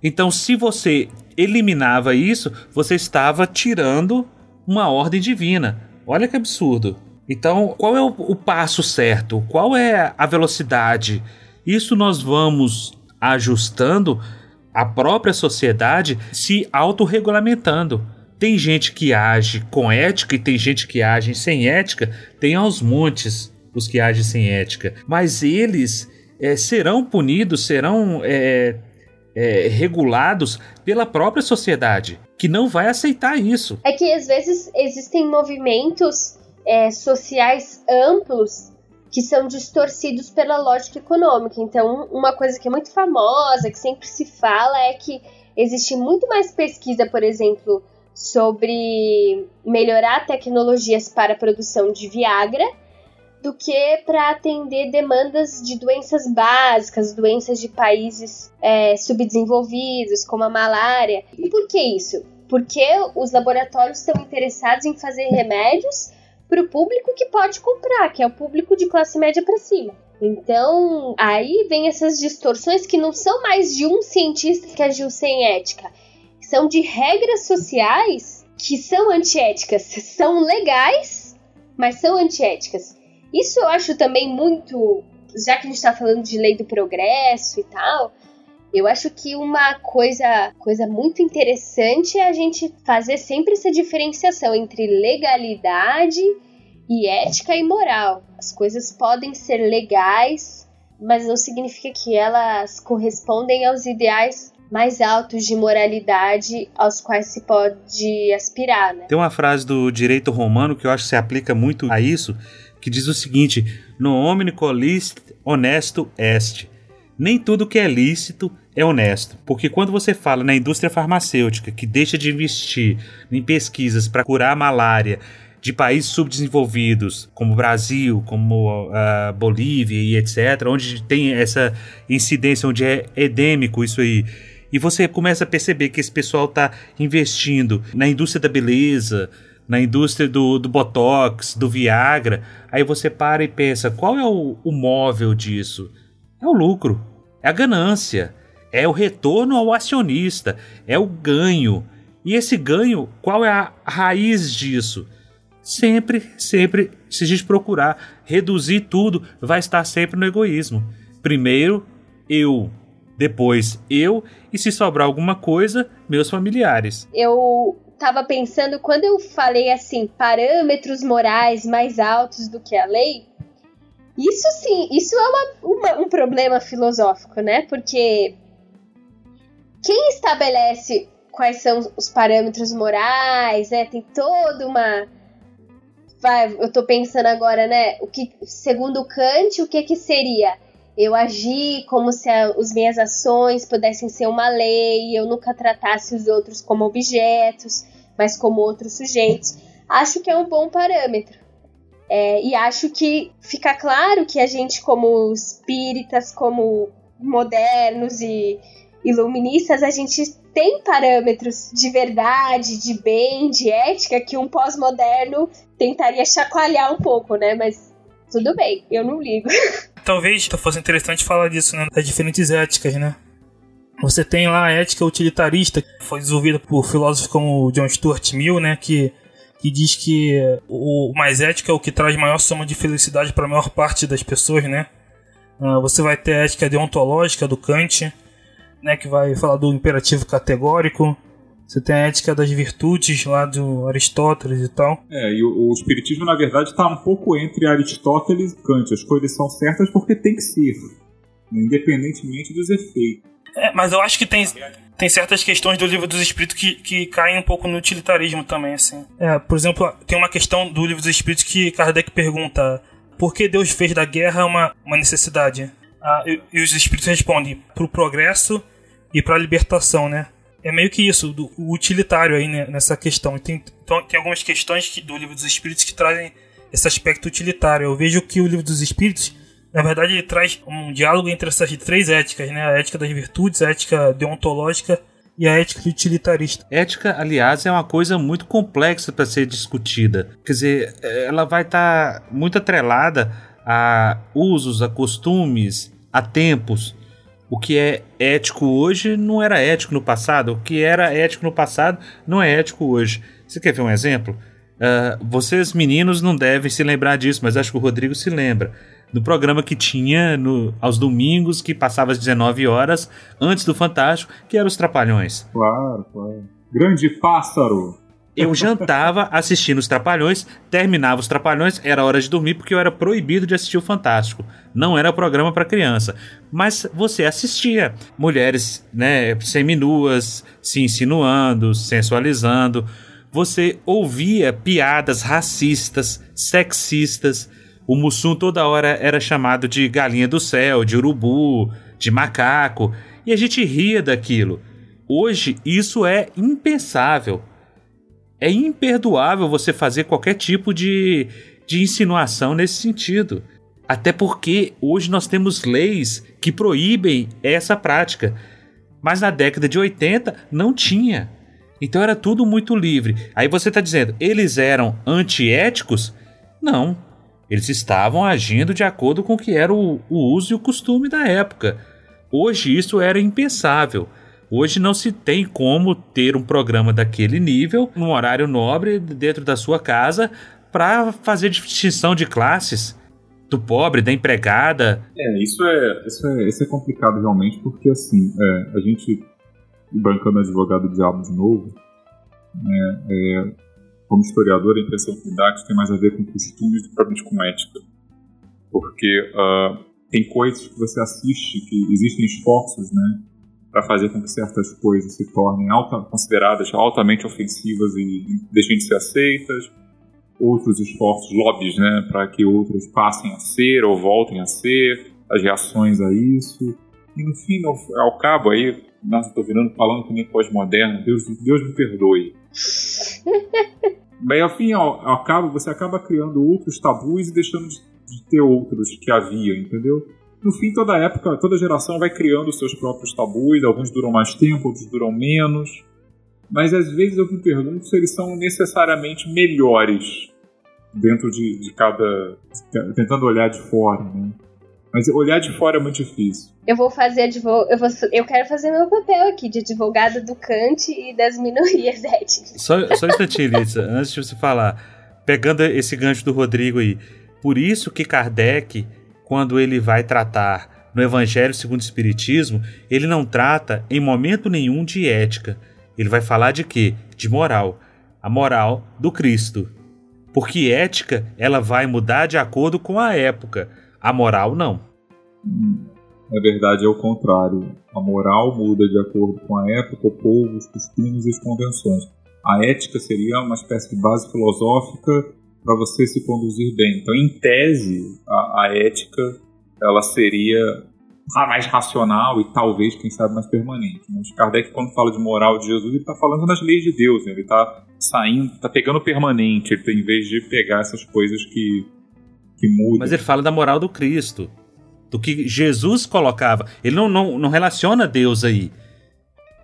Speaker 1: Então, se você eliminava isso, você estava tirando uma ordem divina. Olha que absurdo. Então, qual é o, o passo certo? Qual é a velocidade? Isso nós vamos ajustando a própria sociedade se autorregulamentando. Tem gente que age com ética e tem gente que age sem ética. Tem aos montes os que agem sem ética. Mas eles é, serão punidos, serão é, é, regulados pela própria sociedade, que não vai aceitar isso.
Speaker 3: É que às vezes existem movimentos é, sociais amplos que são distorcidos pela lógica econômica. Então, uma coisa que é muito famosa, que sempre se fala, é que existe muito mais pesquisa, por exemplo, sobre melhorar tecnologias para a produção de Viagra do que para atender demandas de doenças básicas, doenças de países é, subdesenvolvidos, como a malária. E por que isso? Porque os laboratórios estão interessados em fazer remédios para o público que pode comprar, que é o público de classe média para cima. Então, aí vem essas distorções que não são mais de um cientista que agiu sem ética, são de regras sociais que são antiéticas. São legais, mas são antiéticas. Isso eu acho também muito. Já que a gente está falando de lei do progresso e tal, eu acho que uma coisa, coisa muito interessante é a gente fazer sempre essa diferenciação entre legalidade e ética e moral. As coisas podem ser legais, mas não significa que elas correspondem aos ideais mais altos de moralidade aos quais se pode aspirar. Né?
Speaker 1: Tem uma frase do direito romano que eu acho que se aplica muito a isso, que diz o seguinte: No homine colist honesto est. Nem tudo que é lícito é honesto, porque quando você fala na indústria farmacêutica que deixa de investir em pesquisas para curar a malária de países subdesenvolvidos, como Brasil, como uh, Bolívia e etc., onde tem essa incidência, onde é endêmico isso aí, e você começa a perceber que esse pessoal está investindo na indústria da beleza, na indústria do, do Botox, do Viagra, aí você para e pensa: qual é o, o móvel disso? É o lucro, é a ganância, é o retorno ao acionista, é o ganho. E esse ganho, qual é a raiz disso? Sempre, sempre, se a gente procurar reduzir tudo, vai estar sempre no egoísmo. Primeiro, eu. Depois, eu. E se sobrar alguma coisa, meus familiares.
Speaker 3: Eu tava pensando, quando eu falei assim, parâmetros morais mais altos do que a lei, isso sim, isso é uma, uma, um problema filosófico, né? Porque quem estabelece quais são os parâmetros morais, né? Tem toda uma vai, eu tô pensando agora, né? O que, segundo Kant, o que que seria? Eu agir como se as minhas ações pudessem ser uma lei, eu nunca tratasse os outros como objetos, mas como outros sujeitos. Acho que é um bom parâmetro. É, e acho que fica claro que a gente, como espíritas, como modernos e iluministas, a gente tem parâmetros de verdade, de bem, de ética que um pós-moderno tentaria chacoalhar um pouco, né? Mas tudo bem, eu não ligo.
Speaker 4: Talvez fosse interessante falar disso, né? Das diferentes éticas, né? Você tem lá a ética utilitarista, que foi desenvolvida por filósofos como John Stuart Mill, né? Que, que diz que o mais ético é o que traz maior soma de felicidade para a maior parte das pessoas, né? Uh, você vai ter a ética deontológica do Kant, né, que vai falar do imperativo categórico. Você tem a ética das virtudes lá do Aristóteles e tal.
Speaker 2: É, e o, o Espiritismo, na verdade, está um pouco entre Aristóteles e Kant. As coisas são certas porque tem que ser, independentemente dos efeitos.
Speaker 4: É, mas eu acho que tem, tem certas questões do livro dos Espíritos que, que caem um pouco no utilitarismo também, assim. É, por exemplo, tem uma questão do livro dos Espíritos que Kardec pergunta por que Deus fez da guerra uma, uma necessidade? Ah, e, e os Espíritos respondem pro progresso e para a libertação, né? É meio que isso, do, o utilitário aí né, nessa questão. Tem, então, tem algumas questões que, do Livro dos Espíritos que trazem esse aspecto utilitário. Eu vejo que o Livro dos Espíritos, na verdade, ele traz um diálogo entre essas três éticas, né? A ética das virtudes, a ética deontológica e a ética utilitarista.
Speaker 1: Ética, aliás, é uma coisa muito complexa para ser discutida. Quer dizer, ela vai estar tá muito atrelada a usos, a costumes, a tempos. O que é ético hoje não era ético no passado. O que era ético no passado não é ético hoje. Você quer ver um exemplo? Uh, vocês meninos não devem se lembrar disso, mas acho que o Rodrigo se lembra. Do programa que tinha no, aos domingos, que passava às 19 horas, antes do Fantástico, que era os Trapalhões.
Speaker 2: Claro, claro. Grande pássaro!
Speaker 1: Eu jantava assistindo os Trapalhões, terminava os Trapalhões, era hora de dormir porque eu era proibido de assistir o Fantástico. Não era programa para criança. Mas você assistia mulheres, né, seminuas, se insinuando, sensualizando. Você ouvia piadas racistas, sexistas. O Mussum toda hora era chamado de galinha do céu, de urubu, de macaco, e a gente ria daquilo. Hoje isso é impensável é imperdoável você fazer qualquer tipo de, de insinuação nesse sentido. Até porque hoje nós temos leis que proíbem essa prática. Mas na década de 80 não tinha. Então era tudo muito livre. Aí você está dizendo, eles eram antiéticos? Não. Eles estavam agindo de acordo com o que era o, o uso e o costume da época. Hoje isso era impensável. Hoje não se tem como ter um programa daquele nível, num horário nobre, dentro da sua casa, para fazer distinção de classes do pobre, da empregada.
Speaker 2: É, isso é, isso é, isso é complicado realmente, porque assim, é, a gente, bancando advogado diabo de novo, né, é, como historiador, a impressão que dá que tem mais a ver com costumes do que propriamente com ética. Porque uh, tem coisas que você assiste que existem esforços, né? para fazer com que certas coisas se tornem alta, consideradas altamente ofensivas e deixem de ser aceitas, outros esforços, lobbies, né, para que outras passem a ser ou voltem a ser, as reações a isso. E no fim, ao, ao cabo, aí, nossa, estou virando falando que nem pós-moderno, Deus, Deus me perdoe. Bem, ao fim, ao, ao cabo, você acaba criando outros tabus e deixando de, de ter outros que havia, entendeu? no fim, toda época, toda geração vai criando os seus próprios tabus, alguns duram mais tempo, outros duram menos. Mas às vezes eu me pergunto se eles são necessariamente melhores dentro de, de cada. tentando olhar de fora, né? Mas olhar de fora é muito difícil.
Speaker 3: Eu vou fazer advog... eu, vou... eu quero fazer meu papel aqui de advogada do Kant e das minorias étnicas.
Speaker 1: Só, só um instantinho, Lisa, antes de você falar. Pegando esse gancho do Rodrigo aí. Por isso que Kardec quando ele vai tratar no Evangelho segundo o Espiritismo, ele não trata em momento nenhum de ética. Ele vai falar de quê? De moral. A moral do Cristo. Porque ética, ela vai mudar de acordo com a época. A moral, não.
Speaker 2: Na verdade, é o contrário. A moral muda de acordo com a época, o povo, os costumes e as convenções. A ética seria uma espécie de base filosófica para você se conduzir bem. Então, em tese, a, a ética ela seria mais racional e talvez, quem sabe, mais permanente. Mas Kardec, quando fala de moral de Jesus, ele está falando das leis de Deus, né? ele está saindo, está pegando permanente, ele, em vez de pegar essas coisas que, que mudam.
Speaker 1: Mas ele fala da moral do Cristo, do que Jesus colocava. Ele não, não, não relaciona Deus aí.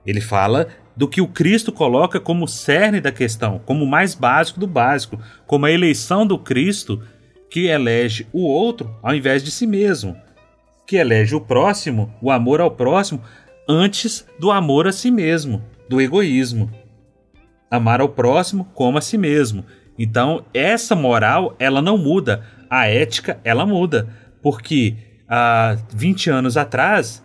Speaker 1: Ele fala do que o Cristo coloca como cerne da questão, como o mais básico do básico, como a eleição do Cristo que elege o outro ao invés de si mesmo, que elege o próximo, o amor ao próximo, antes do amor a si mesmo, do egoísmo. Amar ao próximo como a si mesmo. Então, essa moral, ela não muda. A ética, ela muda. Porque há 20 anos atrás,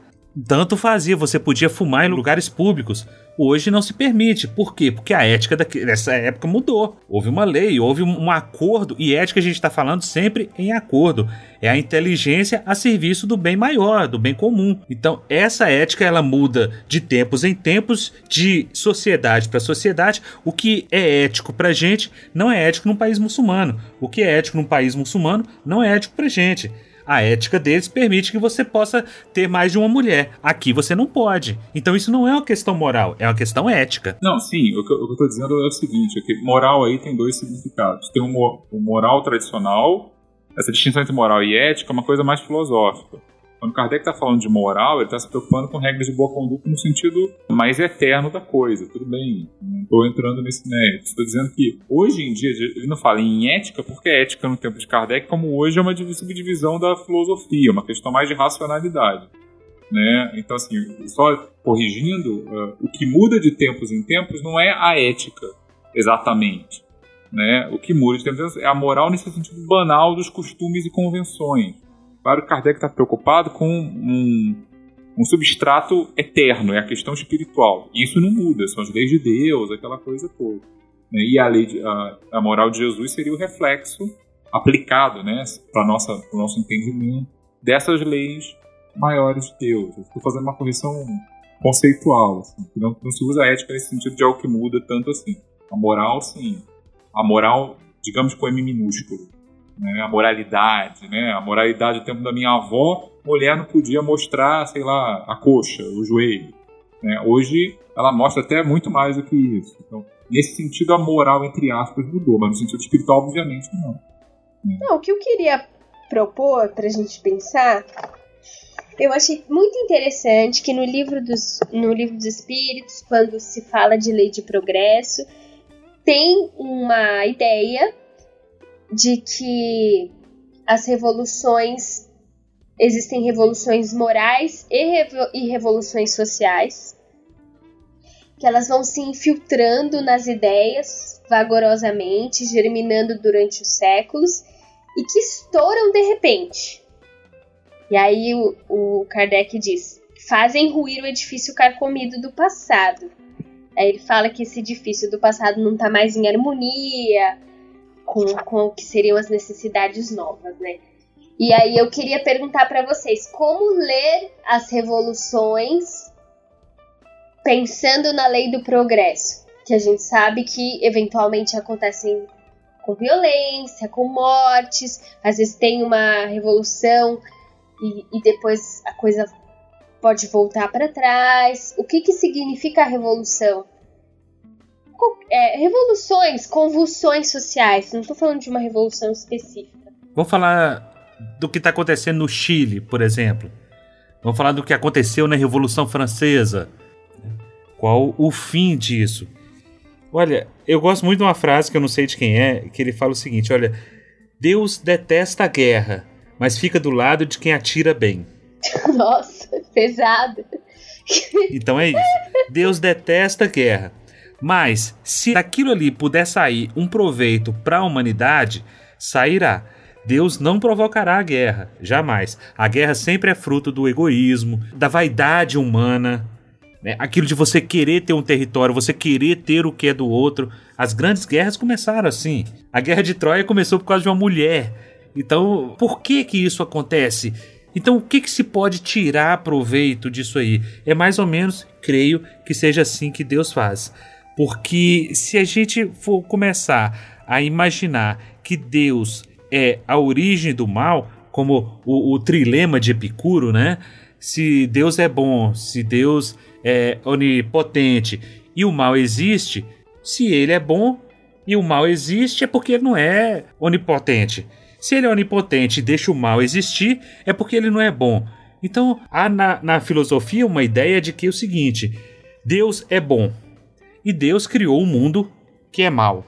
Speaker 1: tanto fazia, você podia fumar em lugares públicos. Hoje não se permite. Por quê? Porque a ética dessa época mudou. Houve uma lei, houve um acordo, e ética a gente está falando sempre em acordo. É a inteligência a serviço do bem maior, do bem comum. Então, essa ética ela muda de tempos em tempos, de sociedade para sociedade. O que é ético para gente não é ético num país muçulmano. O que é ético num país muçulmano não é ético para gente a ética deles permite que você possa ter mais de uma mulher. Aqui você não pode. Então isso não é uma questão moral, é uma questão ética.
Speaker 2: Não, sim, o que, eu estou dizendo é o seguinte: é que moral aí tem dois significados. Tem o, moral tradicional, essa distinção entre moral e ética é uma coisa mais filosófica. Quando Kardec está falando de moral, ele está se preocupando com regras de boa conduta no sentido mais eterno da coisa. Tudo bem, não estou entrando nesse mérito. Estou dizendo que hoje em dia, ele não fala em ética, porque ética no tempo de Kardec, como hoje, é uma subdivisão da filosofia, uma questão mais de racionalidade. Né? Então, assim, só corrigindo, uh, o que muda de tempos em tempos não é a ética, exatamente. Né? O que muda de tempos em tempos é a moral nesse sentido banal dos costumes e convenções. Claro que Kardec está preocupado com um, um substrato eterno, é a questão espiritual. Isso não muda, são as leis de Deus, aquela coisa toda. Né? E a, lei de, a, a, moral de Jesus seria o reflexo aplicado né, para o nosso entendimento dessas leis maiores de Deus. Estou fazendo uma correção conceitual. Assim, não, não se usa a ética nesse sentido de algo que muda tanto assim. A moral, sim. A moral, digamos com M minúsculo né, a moralidade, né? A moralidade do tempo da minha avó, mulher não podia mostrar, sei lá, a coxa, o joelho. Né? Hoje ela mostra até muito mais do que isso. Então, nesse sentido, a moral, entre aspas, mudou, mas no sentido espiritual, obviamente, não.
Speaker 3: Né? Não, o que eu queria propor para a gente pensar, eu achei muito interessante que no livro, dos, no livro dos Espíritos, quando se fala de lei de progresso, tem uma ideia de que as revoluções existem revoluções morais e, revo e revoluções sociais, que elas vão se infiltrando nas ideias vagarosamente, germinando durante os séculos e que estouram de repente. E aí o, o Kardec diz: fazem ruir o edifício carcomido do passado. Aí ele fala que esse edifício do passado não está mais em harmonia, com, com o que seriam as necessidades novas, né? E aí eu queria perguntar para vocês como ler as revoluções pensando na lei do progresso, que a gente sabe que eventualmente acontecem com violência, com mortes, às vezes tem uma revolução e, e depois a coisa pode voltar para trás. O que, que significa a revolução? É, revoluções, convulsões sociais. Não estou falando de uma revolução específica.
Speaker 1: Vamos falar do que está acontecendo no Chile, por exemplo. Vamos falar do que aconteceu na Revolução Francesa. Qual o fim disso? Olha, eu gosto muito de uma frase que eu não sei de quem é, que ele fala o seguinte: olha, Deus detesta a guerra, mas fica do lado de quem atira bem.
Speaker 3: Nossa, pesado.
Speaker 1: Então é isso. Deus detesta a guerra. Mas se daquilo ali puder sair um proveito para a humanidade, sairá. Deus não provocará a guerra, jamais. A guerra sempre é fruto do egoísmo, da vaidade humana, né? aquilo de você querer ter um território, você querer ter o que é do outro. As grandes guerras começaram assim. A guerra de Troia começou por causa de uma mulher. Então, por que que isso acontece? Então, o que, que se pode tirar proveito disso aí? É mais ou menos, creio, que seja assim que Deus faz. Porque se a gente for começar a imaginar que Deus é a origem do mal, como o, o trilema de Epicuro, né? Se Deus é bom, se Deus é onipotente e o mal existe, se ele é bom e o mal existe, é porque ele não é onipotente. Se ele é onipotente e deixa o mal existir, é porque ele não é bom. Então, há na, na filosofia uma ideia de que é o seguinte: Deus é bom e Deus criou um mundo que é mal.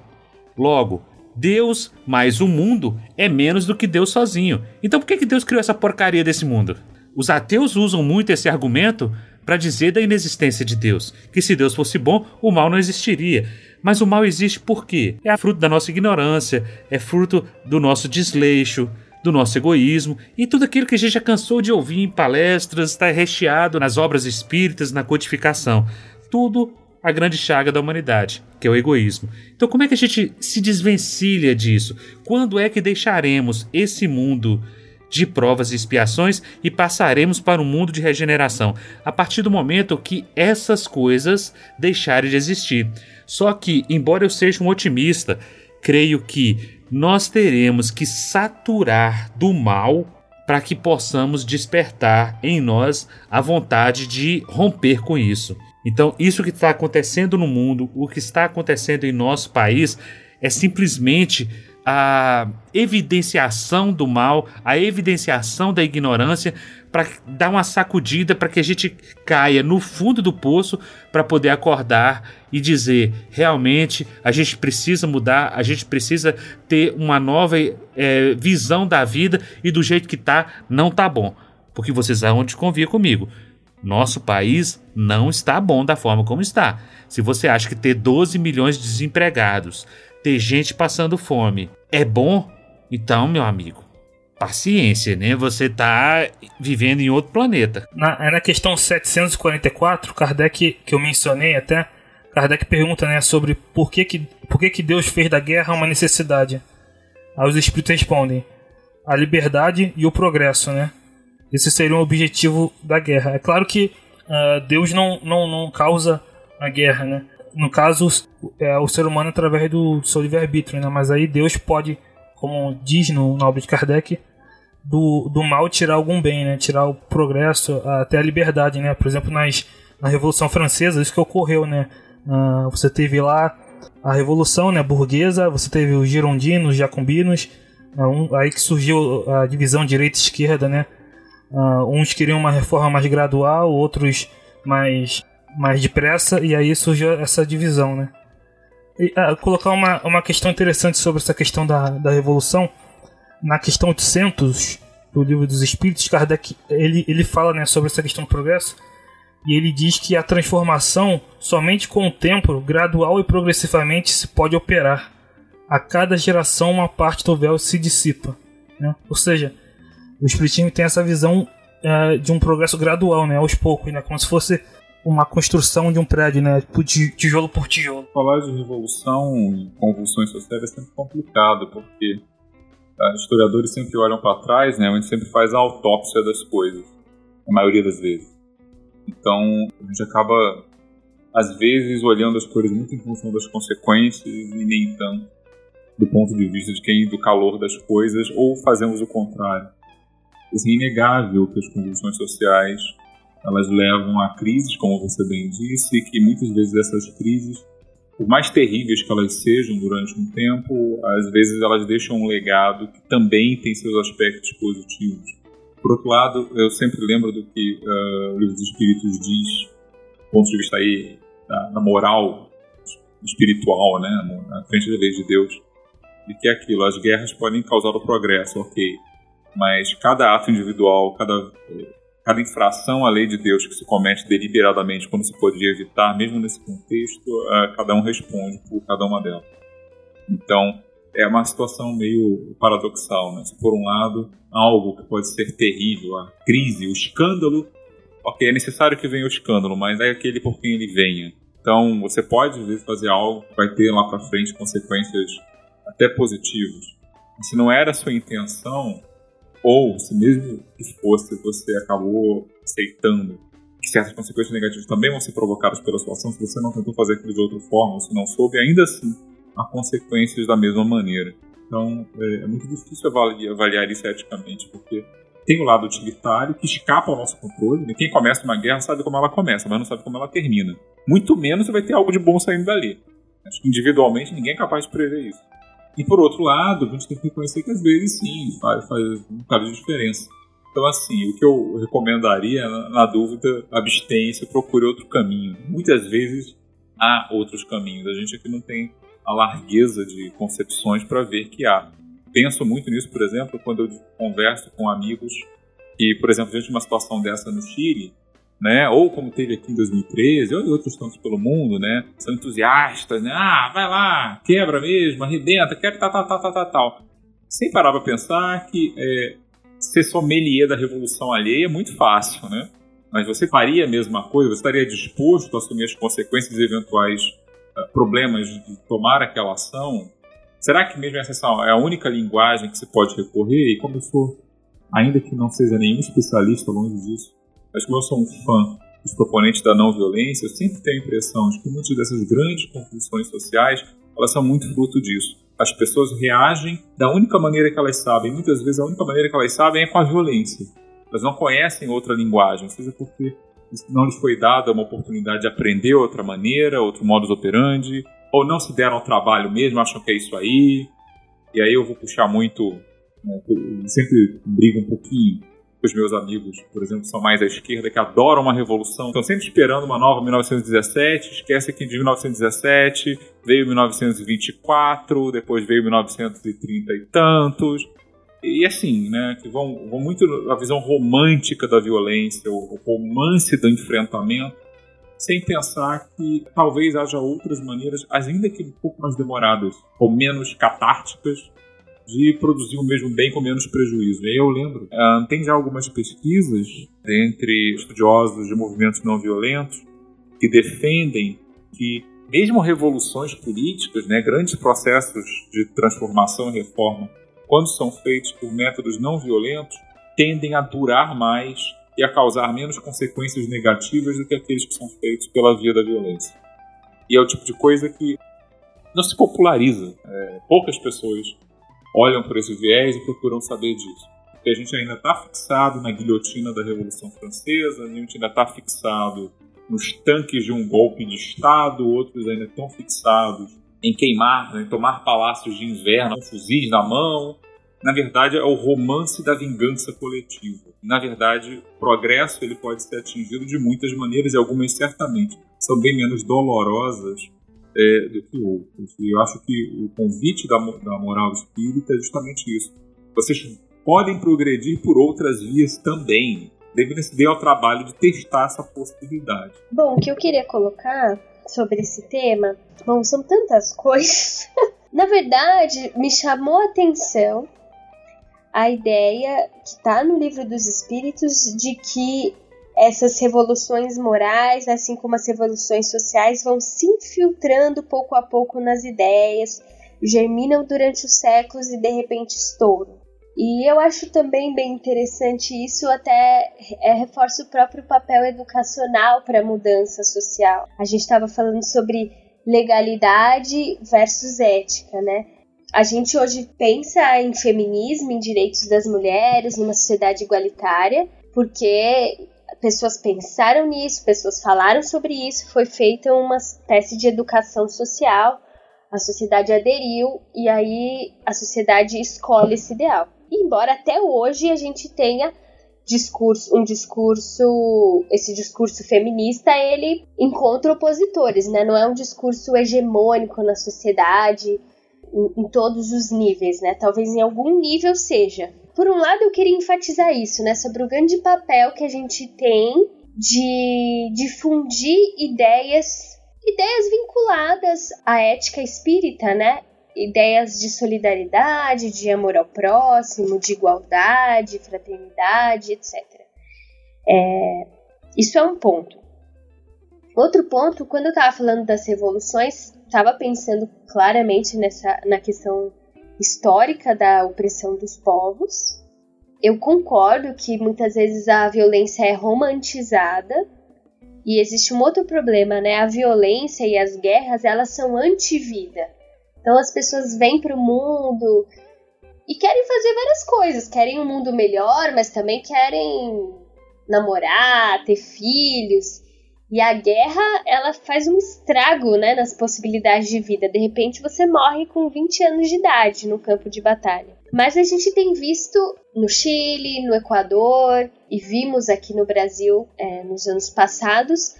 Speaker 1: Logo, Deus mais o mundo é menos do que Deus sozinho. Então por que, que Deus criou essa porcaria desse mundo? Os ateus usam muito esse argumento para dizer da inexistência de Deus, que se Deus fosse bom, o mal não existiria. Mas o mal existe por quê? É fruto da nossa ignorância, é fruto do nosso desleixo, do nosso egoísmo e tudo aquilo que a gente já cansou de ouvir em palestras, está recheado nas obras espíritas, na codificação. Tudo a grande chaga da humanidade, que é o egoísmo. Então, como é que a gente se desvencilha disso? Quando é que deixaremos esse mundo de provas e expiações e passaremos para um mundo de regeneração? A partir do momento que essas coisas deixarem de existir. Só que, embora eu seja um otimista, creio que nós teremos que saturar do mal para que possamos despertar em nós a vontade de romper com isso. Então, isso que está acontecendo no mundo, o que está acontecendo em nosso país, é simplesmente a evidenciação do mal, a evidenciação da ignorância, para dar uma sacudida para que a gente caia no fundo do poço para poder acordar e dizer realmente a gente precisa mudar, a gente precisa ter uma nova é, visão da vida e do jeito que tá não tá bom, porque vocês vão de convir comigo. Nosso país não está bom da forma como está. Se você acha que ter 12 milhões de desempregados, ter gente passando fome é bom, então, meu amigo, paciência, né? Você está vivendo em outro planeta.
Speaker 4: Na, é na questão 744, Kardec, que eu mencionei até, Kardec pergunta né, sobre por que, que, por que, que Deus fez da guerra uma necessidade. Aí os espíritos respondem: a liberdade e o progresso, né? Esse seria o objetivo da guerra. É claro que uh, Deus não, não, não causa a guerra, né? No caso, é o ser humano através do seu livre-arbítrio, né? Mas aí Deus pode, como diz no, obra de Kardec, do, do mal tirar algum bem, né? Tirar o progresso, até a liberdade, né? Por exemplo, nas, na Revolução Francesa, isso que ocorreu, né? Uh, você teve lá a Revolução né, burguesa, você teve os girondinos, os jacobinos, uh, um, aí que surgiu a divisão direita-esquerda, né? Uh, uns queriam uma reforma mais gradual, outros mais, mais depressa, e aí surgiu essa divisão, né? E, uh, colocar uma, uma questão interessante sobre essa questão da, da revolução. Na questão 800 do livro dos Espíritos, Kardec ele, ele fala né, sobre essa questão do progresso, e ele diz que a transformação somente com o tempo, gradual e progressivamente, se pode operar. A cada geração, uma parte do véu se dissipa. Né? Ou seja, o Espiritismo tem essa visão é, de um progresso gradual, né, aos poucos, né, como se fosse uma construção de um prédio, né, tijolo por tijolo.
Speaker 2: Falar de revolução e convulsões sociais é sempre complicado, porque os historiadores sempre olham para trás, né, a gente sempre faz a autópsia das coisas, a maioria das vezes. Então, a gente acaba às vezes olhando as coisas muito em função das consequências e nem tanto do ponto de vista de quem do calor das coisas, ou fazemos o contrário. É inegável que as convulsões sociais elas levam a crises, como você bem disse, e que muitas vezes essas crises, por mais terríveis que elas sejam durante um tempo, às vezes elas deixam um legado que também tem seus aspectos positivos. Por outro lado, eu sempre lembro do que uh, o livro dos Espíritos diz, do ponto de vista aí da, da moral espiritual, né, na frente da lei de Deus, de que é aquilo, as guerras podem causar o progresso, ok, mas cada ato individual, cada, cada infração à lei de Deus que se comete deliberadamente quando se poderia evitar, mesmo nesse contexto, uh, cada um responde por cada uma delas. Então, é uma situação meio paradoxal, né? Se por um lado, algo que pode ser terrível, a crise, o escândalo, ok, é necessário que venha o escândalo, mas é aquele por quem ele venha. Então, você pode, às vezes, fazer algo que vai ter lá para frente consequências até positivas. se não era a sua intenção, ou se mesmo que fosse, você acabou aceitando que certas consequências negativas também vão ser provocadas pela situação, se você não tentou fazer aquilo de outra forma, ou se não soube, ainda assim há consequências da mesma maneira. Então é, é muito difícil avaliar, avaliar, isso eticamente, porque tem o lado utilitário que escapa ao nosso controle. Né? Quem começa uma guerra sabe como ela começa, mas não sabe como ela termina. Muito menos você vai ter algo de bom saindo dali. Acho que individualmente ninguém é capaz de prever isso. E por outro lado, a gente tem que reconhecer que às vezes sim, faz, faz um bocado de diferença. Então, assim, o que eu recomendaria, na, dúvida, abstenha-se, procure outro caminho. Muitas vezes há outros caminhos. A gente aqui não tem a largueza de concepções para ver que há. Penso muito nisso, por exemplo, quando eu converso com amigos que, por exemplo, diante de uma situação dessa no Chile, né? Ou como teve aqui em 2013, ou em outros tantos pelo mundo, né? São entusiastas, né? Ah, vai lá, quebra mesmo, arrebenta, quer tal, tal, tal, tal, tal, tal. Sem parar para pensar que é, ser sommelier da revolução alheia é muito fácil, né? Mas você faria a mesma coisa? Você estaria disposto a assumir as consequências e eventuais uh, problemas de tomar aquela ação? Será que mesmo essa é a única linguagem que se pode recorrer? E como eu sou, ainda que não seja nenhum especialista longe disso, mas como eu sou um fã dos proponentes da não violência, eu sempre tenho a impressão de que muitas dessas grandes compulsões sociais elas são muito fruto disso. As pessoas reagem da única maneira que elas sabem, muitas vezes a única maneira que elas sabem é com a violência. Elas não conhecem outra linguagem, seja porque não lhes foi dada uma oportunidade de aprender outra maneira, outro modus operandi, ou não se deram ao trabalho mesmo, acham que é isso aí. E aí eu vou puxar muito, né, sempre brigo um pouquinho os meus amigos, por exemplo, são mais à esquerda, que adoram uma revolução, estão sempre esperando uma nova 1917, esquece que de 1917 veio 1924, depois veio 1930 e tantos. E assim, né, que vão, vão muito na visão romântica da violência, o romance do enfrentamento, sem pensar que talvez haja outras maneiras, ainda que um pouco mais demoradas ou menos catárticas, de produzir o mesmo bem com menos prejuízo. E aí eu lembro, uh, tem já algumas pesquisas entre estudiosos de movimentos não violentos que defendem que mesmo revoluções políticas, né, grandes processos de transformação e reforma, quando são feitos por métodos não violentos, tendem a durar mais e a causar menos consequências negativas do que aqueles que são feitos pela via da violência. E é o tipo de coisa que não se populariza. É, poucas pessoas olham por esse viés e procuram saber disso. Porque a gente ainda está fixado na guilhotina da Revolução Francesa, a gente ainda está fixado nos tanques de um golpe de Estado, outros ainda estão fixados em queimar, né, em tomar palácios de inverno com fuzis na mão. Na verdade, é o romance da vingança coletiva. Na verdade, o progresso ele pode ser atingido de muitas maneiras e algumas certamente são bem menos dolorosas é, do que outros. E eu acho que o convite da, da moral espírita é justamente isso. Vocês podem progredir por outras vias também. Devem se dar ao trabalho de testar essa possibilidade.
Speaker 3: Bom, o que eu queria colocar sobre esse tema, bom, são tantas coisas. Na verdade, me chamou a atenção a ideia que está no livro dos Espíritos de que essas revoluções morais, assim como as revoluções sociais, vão se infiltrando pouco a pouco nas ideias, germinam durante os séculos e de repente estouram. E eu acho também bem interessante isso, até é, reforça o próprio papel educacional para a mudança social. A gente estava falando sobre legalidade versus ética, né? A gente hoje pensa em feminismo, em direitos das mulheres, numa sociedade igualitária, porque pessoas pensaram nisso, pessoas falaram sobre isso, foi feita uma espécie de educação social, a sociedade aderiu e aí a sociedade escolhe esse ideal. E embora até hoje a gente tenha discurso, um discurso, esse discurso feminista, ele encontra opositores, né? Não é um discurso hegemônico na sociedade em, em todos os níveis, né? Talvez em algum nível seja. Por um lado, eu queria enfatizar isso, né? Sobre o grande papel que a gente tem de difundir ideias ideias vinculadas à ética espírita, né? ideias de solidariedade, de amor ao próximo, de igualdade, fraternidade, etc. É, isso é um ponto. Outro ponto, quando eu estava falando das revoluções, estava pensando claramente nessa na questão histórica da opressão dos povos. Eu concordo que muitas vezes a violência é romantizada e existe um outro problema, né? A violência e as guerras, elas são anti-vida. Então as pessoas vêm para o mundo e querem fazer várias coisas, querem um mundo melhor, mas também querem namorar, ter filhos. E a guerra, ela faz um estrago, né, nas possibilidades de vida. De repente você morre com 20 anos de idade no campo de batalha. Mas a gente tem visto no Chile, no Equador e vimos aqui no Brasil é, nos anos passados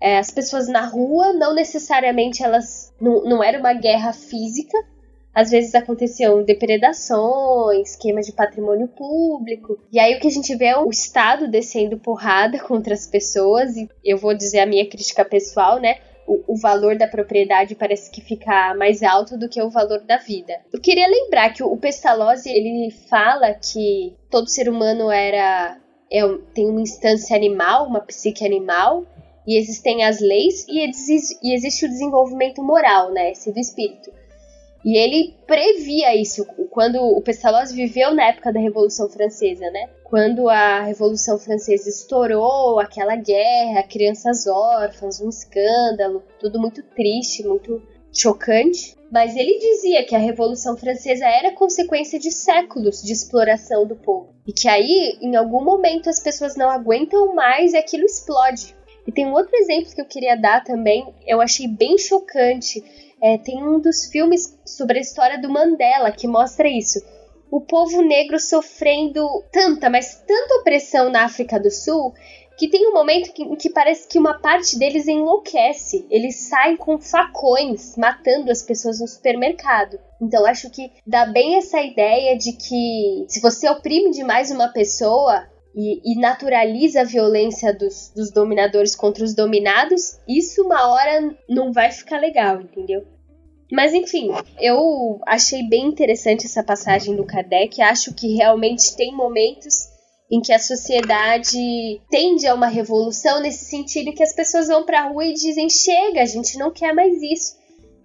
Speaker 3: é, as pessoas na rua, não necessariamente elas. Não, não era uma guerra física, às vezes aconteciam depredações, queima de patrimônio público. E aí o que a gente vê é o Estado descendo porrada contra as pessoas. E eu vou dizer a minha crítica pessoal, né? O, o, valor da propriedade parece que fica mais alto do que o valor da vida. Eu queria lembrar que o, o Pestalozzi ele fala que todo ser humano era é, tem uma instância animal, uma psique animal, e existem as leis e, e existe o desenvolvimento moral, né, esse do espírito. E ele previa isso quando o Pestalozzi viveu na época da Revolução Francesa, né? Quando a Revolução Francesa estourou, aquela guerra, crianças órfãs, um escândalo, tudo muito triste, muito chocante. Mas ele dizia que a Revolução Francesa era consequência de séculos de exploração do povo. E que aí, em algum momento, as pessoas não aguentam mais e aquilo explode. E tem um outro exemplo que eu queria dar também, eu achei bem chocante. É, tem um dos filmes sobre a história do Mandela que mostra isso. O povo negro sofrendo tanta, mas tanta opressão na África do Sul que tem um momento que, que parece que uma parte deles enlouquece. Eles saem com facões, matando as pessoas no supermercado. Então acho que dá bem essa ideia de que se você oprime demais uma pessoa, e, e naturaliza a violência dos, dos dominadores contra os dominados, isso uma hora não vai ficar legal, entendeu? Mas enfim, eu achei bem interessante essa passagem do Kardec. Acho que realmente tem momentos em que a sociedade tende a uma revolução nesse sentido que as pessoas vão para a rua e dizem: chega, a gente não quer mais isso.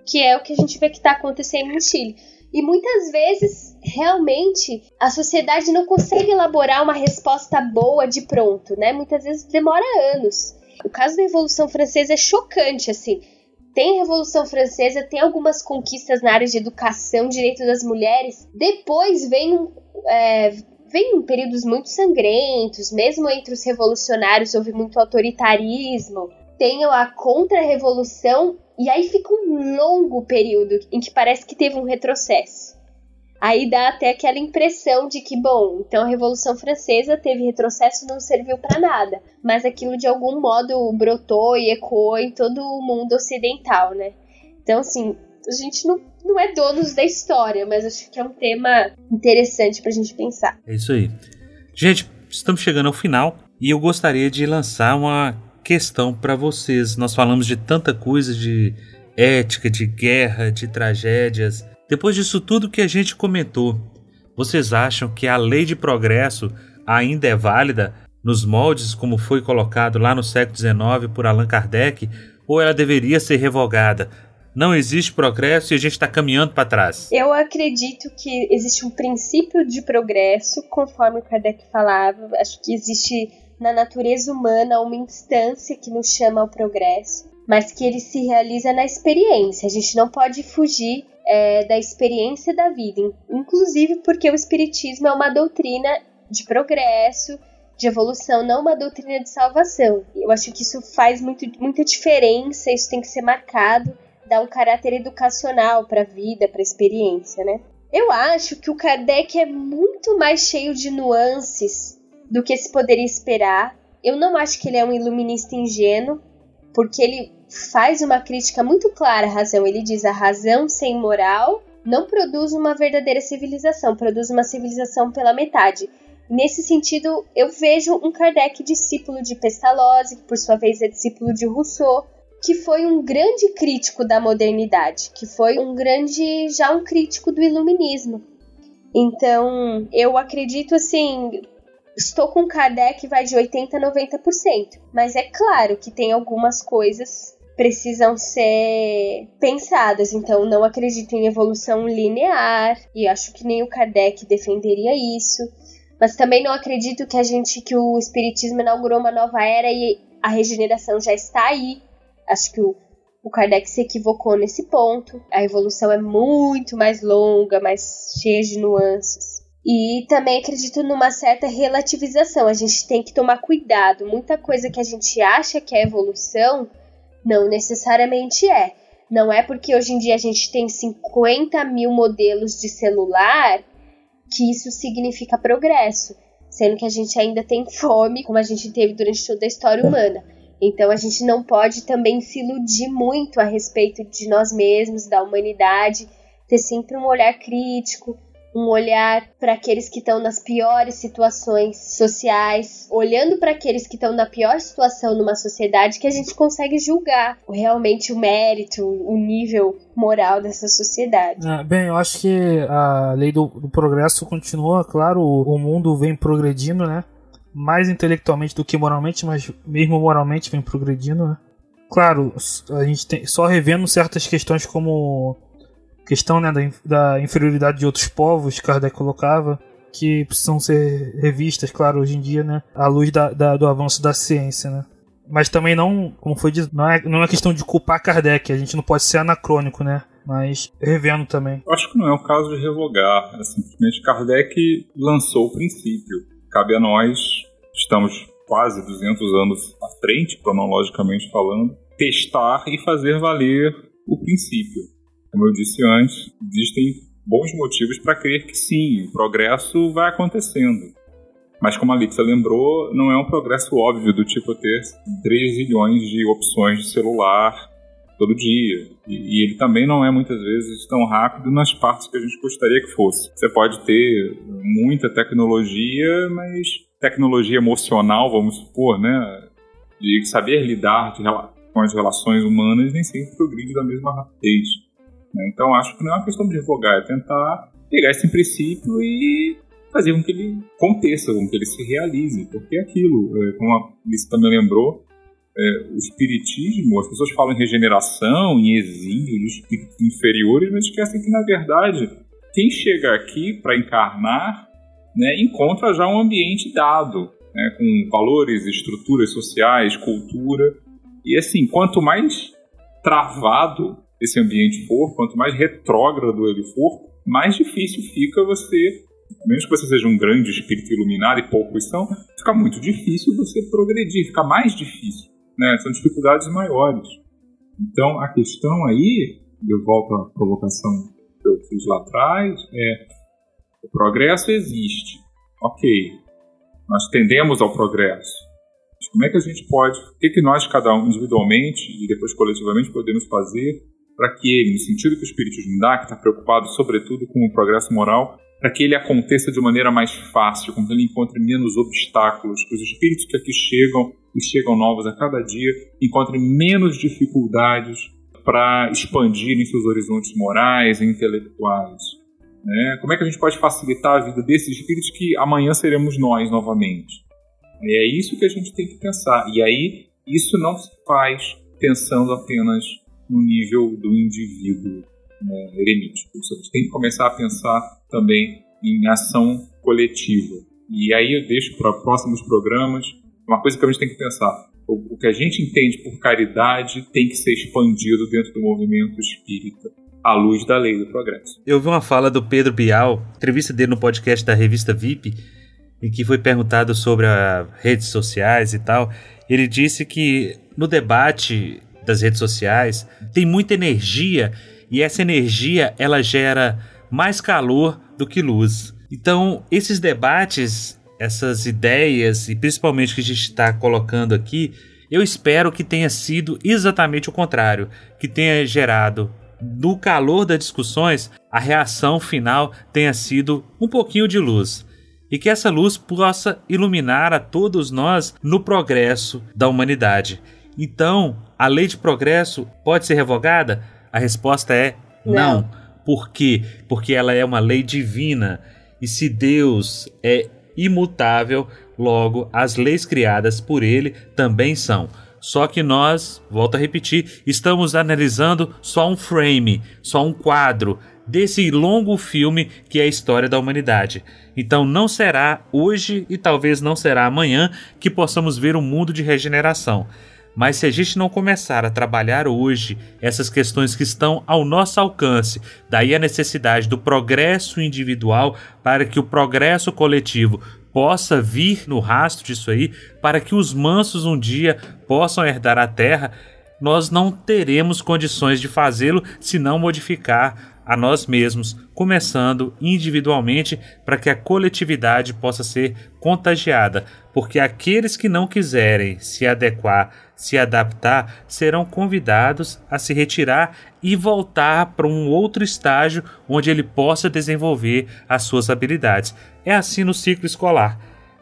Speaker 3: Que é o que a gente vê que está acontecendo no Chile. E muitas vezes, realmente, a sociedade não consegue elaborar uma resposta boa de pronto, né? Muitas vezes demora anos. O caso da Revolução Francesa é chocante, assim. Tem Revolução Francesa, tem algumas conquistas na área de educação, direito das mulheres. Depois vem é, vem períodos muito sangrentos, mesmo entre os revolucionários houve muito autoritarismo. Tem a contra-revolução e aí fica um longo período em que parece que teve um retrocesso. Aí dá até aquela impressão de que, bom, então a Revolução Francesa teve retrocesso não serviu para nada, mas aquilo de algum modo brotou e ecoou em todo o mundo ocidental, né? Então, assim, a gente não, não é donos da história, mas acho que é um tema interessante pra gente pensar.
Speaker 1: É isso aí. Gente, estamos chegando ao final e eu gostaria de lançar uma questão para vocês. Nós falamos de tanta coisa de ética, de guerra, de tragédias. Depois disso tudo que a gente comentou, vocês acham que a lei de progresso ainda é válida nos moldes como foi colocado lá no século XIX por Allan Kardec ou ela deveria ser revogada? não existe progresso e a gente está caminhando para trás?
Speaker 3: Eu acredito que existe um princípio de progresso, conforme o Kardec falava. Acho que existe na natureza humana uma instância que nos chama ao progresso, mas que ele se realiza na experiência. A gente não pode fugir é, da experiência da vida, inclusive porque o Espiritismo é uma doutrina de progresso, de evolução, não uma doutrina de salvação. Eu acho que isso faz muito, muita diferença, isso tem que ser marcado, dá um caráter educacional para a vida, para a experiência, né? Eu acho que o Kardec é muito mais cheio de nuances do que se poderia esperar. Eu não acho que ele é um iluminista ingênuo, porque ele faz uma crítica muito clara à razão. Ele diz: a razão sem moral não produz uma verdadeira civilização, produz uma civilização pela metade. Nesse sentido, eu vejo um Kardec discípulo de Pestalozzi, que por sua vez é discípulo de Rousseau, que foi um grande crítico da modernidade, que foi um grande, já um crítico do iluminismo. Então, eu acredito assim, estou com Kardec vai de 80 a 90%, mas é claro que tem algumas coisas precisam ser pensadas. Então, não acredito em evolução linear e acho que nem o Kardec defenderia isso. Mas também não acredito que a gente que o espiritismo inaugurou uma nova era e a regeneração já está aí. Acho que o, o Kardec se equivocou nesse ponto. A evolução é muito mais longa, mais cheia de nuances. E também acredito numa certa relativização. A gente tem que tomar cuidado. Muita coisa que a gente acha que é evolução não necessariamente é. Não é porque hoje em dia a gente tem 50 mil modelos de celular que isso significa progresso, sendo que a gente ainda tem fome, como a gente teve durante toda a história humana. Então a gente não pode também se iludir muito a respeito de nós mesmos, da humanidade, ter sempre um olhar crítico, um olhar para aqueles que estão nas piores situações sociais, olhando para aqueles que estão na pior situação numa sociedade que a gente consegue julgar realmente o mérito, o nível moral dessa sociedade.
Speaker 4: É, bem, eu acho que a lei do, do progresso continua, claro, o, o mundo vem progredindo, né? Mais intelectualmente do que moralmente, mas mesmo moralmente vem progredindo, né? Claro, a gente tem só revendo certas questões como questão né, da, da inferioridade de outros povos, Kardec colocava, que precisam ser revistas, claro, hoje em dia, né, à luz da, da, do avanço da ciência, né. Mas também não, como foi dito, não é, não é questão de culpar Kardec, a gente não pode ser anacrônico, né, mas revendo também.
Speaker 2: Acho que não é o caso de revogar, é simplesmente Kardec lançou o princípio. Cabe a nós, estamos quase 200 anos à frente, cronologicamente falando, testar e fazer valer o princípio. Como eu disse antes, existem bons motivos para crer que sim, o progresso vai acontecendo. Mas como a Alexa lembrou, não é um progresso óbvio do tipo ter 3 zilhões de opções de celular todo dia. E, ele também não é muitas vezes tão rápido nas partes que a gente gostaria que fosse. Você pode ter muita tecnologia, mas tecnologia emocional, vamos supor, né? De saber lidar com as relações humanas nem sempre progride da mesma rapidez. Né? Então acho que não é uma questão de revogar, é tentar pegar esse princípio e fazer com que ele aconteça, com que ele se realize. Porque é aquilo, é, como a Alice também lembrou, é, o espiritismo, as pessoas falam em regeneração, em exílio, de espíritos inferiores, mas esquecem que, na verdade, quem chega aqui para encarnar né, encontra já um ambiente dado, né, com valores, estruturas sociais, cultura. E assim, quanto mais travado esse ambiente for, quanto mais retrógrado ele for, mais difícil fica você, mesmo que você seja um grande espírito iluminado e poucos são, fica muito difícil você progredir, fica mais difícil. Né? São dificuldades maiores. Então a questão aí, eu volto à provocação que eu fiz lá atrás, é o progresso existe. Ok, nós tendemos ao progresso. Mas como é que a gente pode, o que, que nós, cada um individualmente e depois coletivamente, podemos fazer para que ele, no sentido que o Espiritismo dá, que está preocupado sobretudo com o progresso moral, para que ele aconteça de maneira mais fácil, que ele encontre menos obstáculos, que os espíritos que aqui chegam e chegam novos a cada dia encontrem menos dificuldades para expandirem seus horizontes morais e intelectuais. Né? Como é que a gente pode facilitar a vida desses espíritos que amanhã seremos nós novamente? É isso que a gente tem que pensar. E aí, isso não se faz pensando apenas no nível do indivíduo né, eremítico. Você tem que começar a pensar também em ação coletiva. E aí eu deixo para próximos programas uma coisa que a gente tem que pensar. O, que a gente entende por caridade tem que ser expandido dentro do movimento espírita à luz da lei do progresso.
Speaker 1: Eu vi uma fala do Pedro Bial, entrevista dele no podcast da revista VIP, em que foi perguntado sobre redes sociais e tal. Ele disse que no debate das redes sociais tem muita energia e essa energia ela gera mais calor do que luz. Então, esses debates, essas ideias e principalmente que a gente está colocando aqui, eu espero que tenha sido exatamente o contrário, que tenha gerado do calor das discussões, a reação final tenha sido um pouquinho de luz. E que essa luz possa iluminar a todos nós no progresso da humanidade. Então, a lei de progresso pode ser revogada? A resposta é não. não. Por quê? Porque ela é uma lei divina. E se Deus é imutável, logo as leis criadas por ele também são. Só que nós, volto a repetir, estamos analisando só um frame, só um quadro desse longo filme que é a história da humanidade. Então não será hoje e talvez não será amanhã que possamos ver um mundo de regeneração. Mas se a gente não começar a trabalhar hoje essas questões que estão ao nosso alcance, daí a necessidade do progresso individual para que o progresso coletivo possa vir no rastro disso aí, para que os mansos um dia possam herdar a terra, nós não teremos condições de fazê-lo se não modificar a nós mesmos, começando individualmente para que a coletividade possa ser contagiada, porque aqueles que não quiserem se adequar, se adaptar, serão convidados a se retirar e voltar para um outro estágio onde ele possa desenvolver as suas habilidades. É assim no ciclo escolar.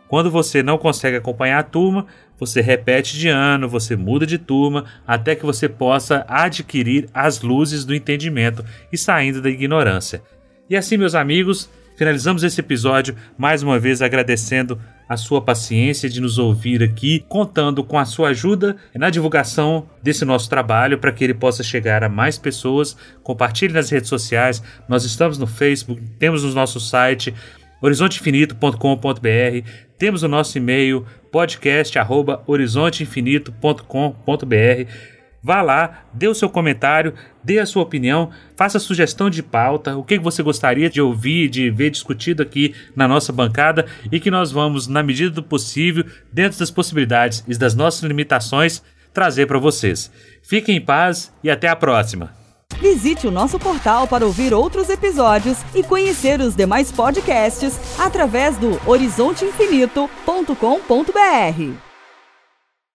Speaker 1: Quando você não consegue acompanhar a turma, você repete de ano, você muda de turma, até que você possa adquirir as luzes do entendimento e saindo da ignorância. E assim, meus amigos, finalizamos esse episódio mais uma vez agradecendo a sua paciência de nos ouvir aqui, contando com a sua ajuda na divulgação desse nosso trabalho para que ele possa chegar a mais pessoas. Compartilhe nas redes sociais. Nós estamos no Facebook, temos o nosso site horizonteinfinito.com.br. Temos o nosso e-mail podcast@horizonteinfinito.com.br. Vá lá, dê o seu comentário, dê a sua opinião, faça sugestão de pauta, o que você gostaria de ouvir, de ver discutido aqui na nossa bancada e que nós vamos, na medida do possível, dentro das possibilidades e das nossas limitações, trazer para vocês. Fiquem em paz e até a próxima!
Speaker 5: Visite o nosso portal para ouvir outros episódios e conhecer os demais podcasts através do horizonteinfinito.com.br.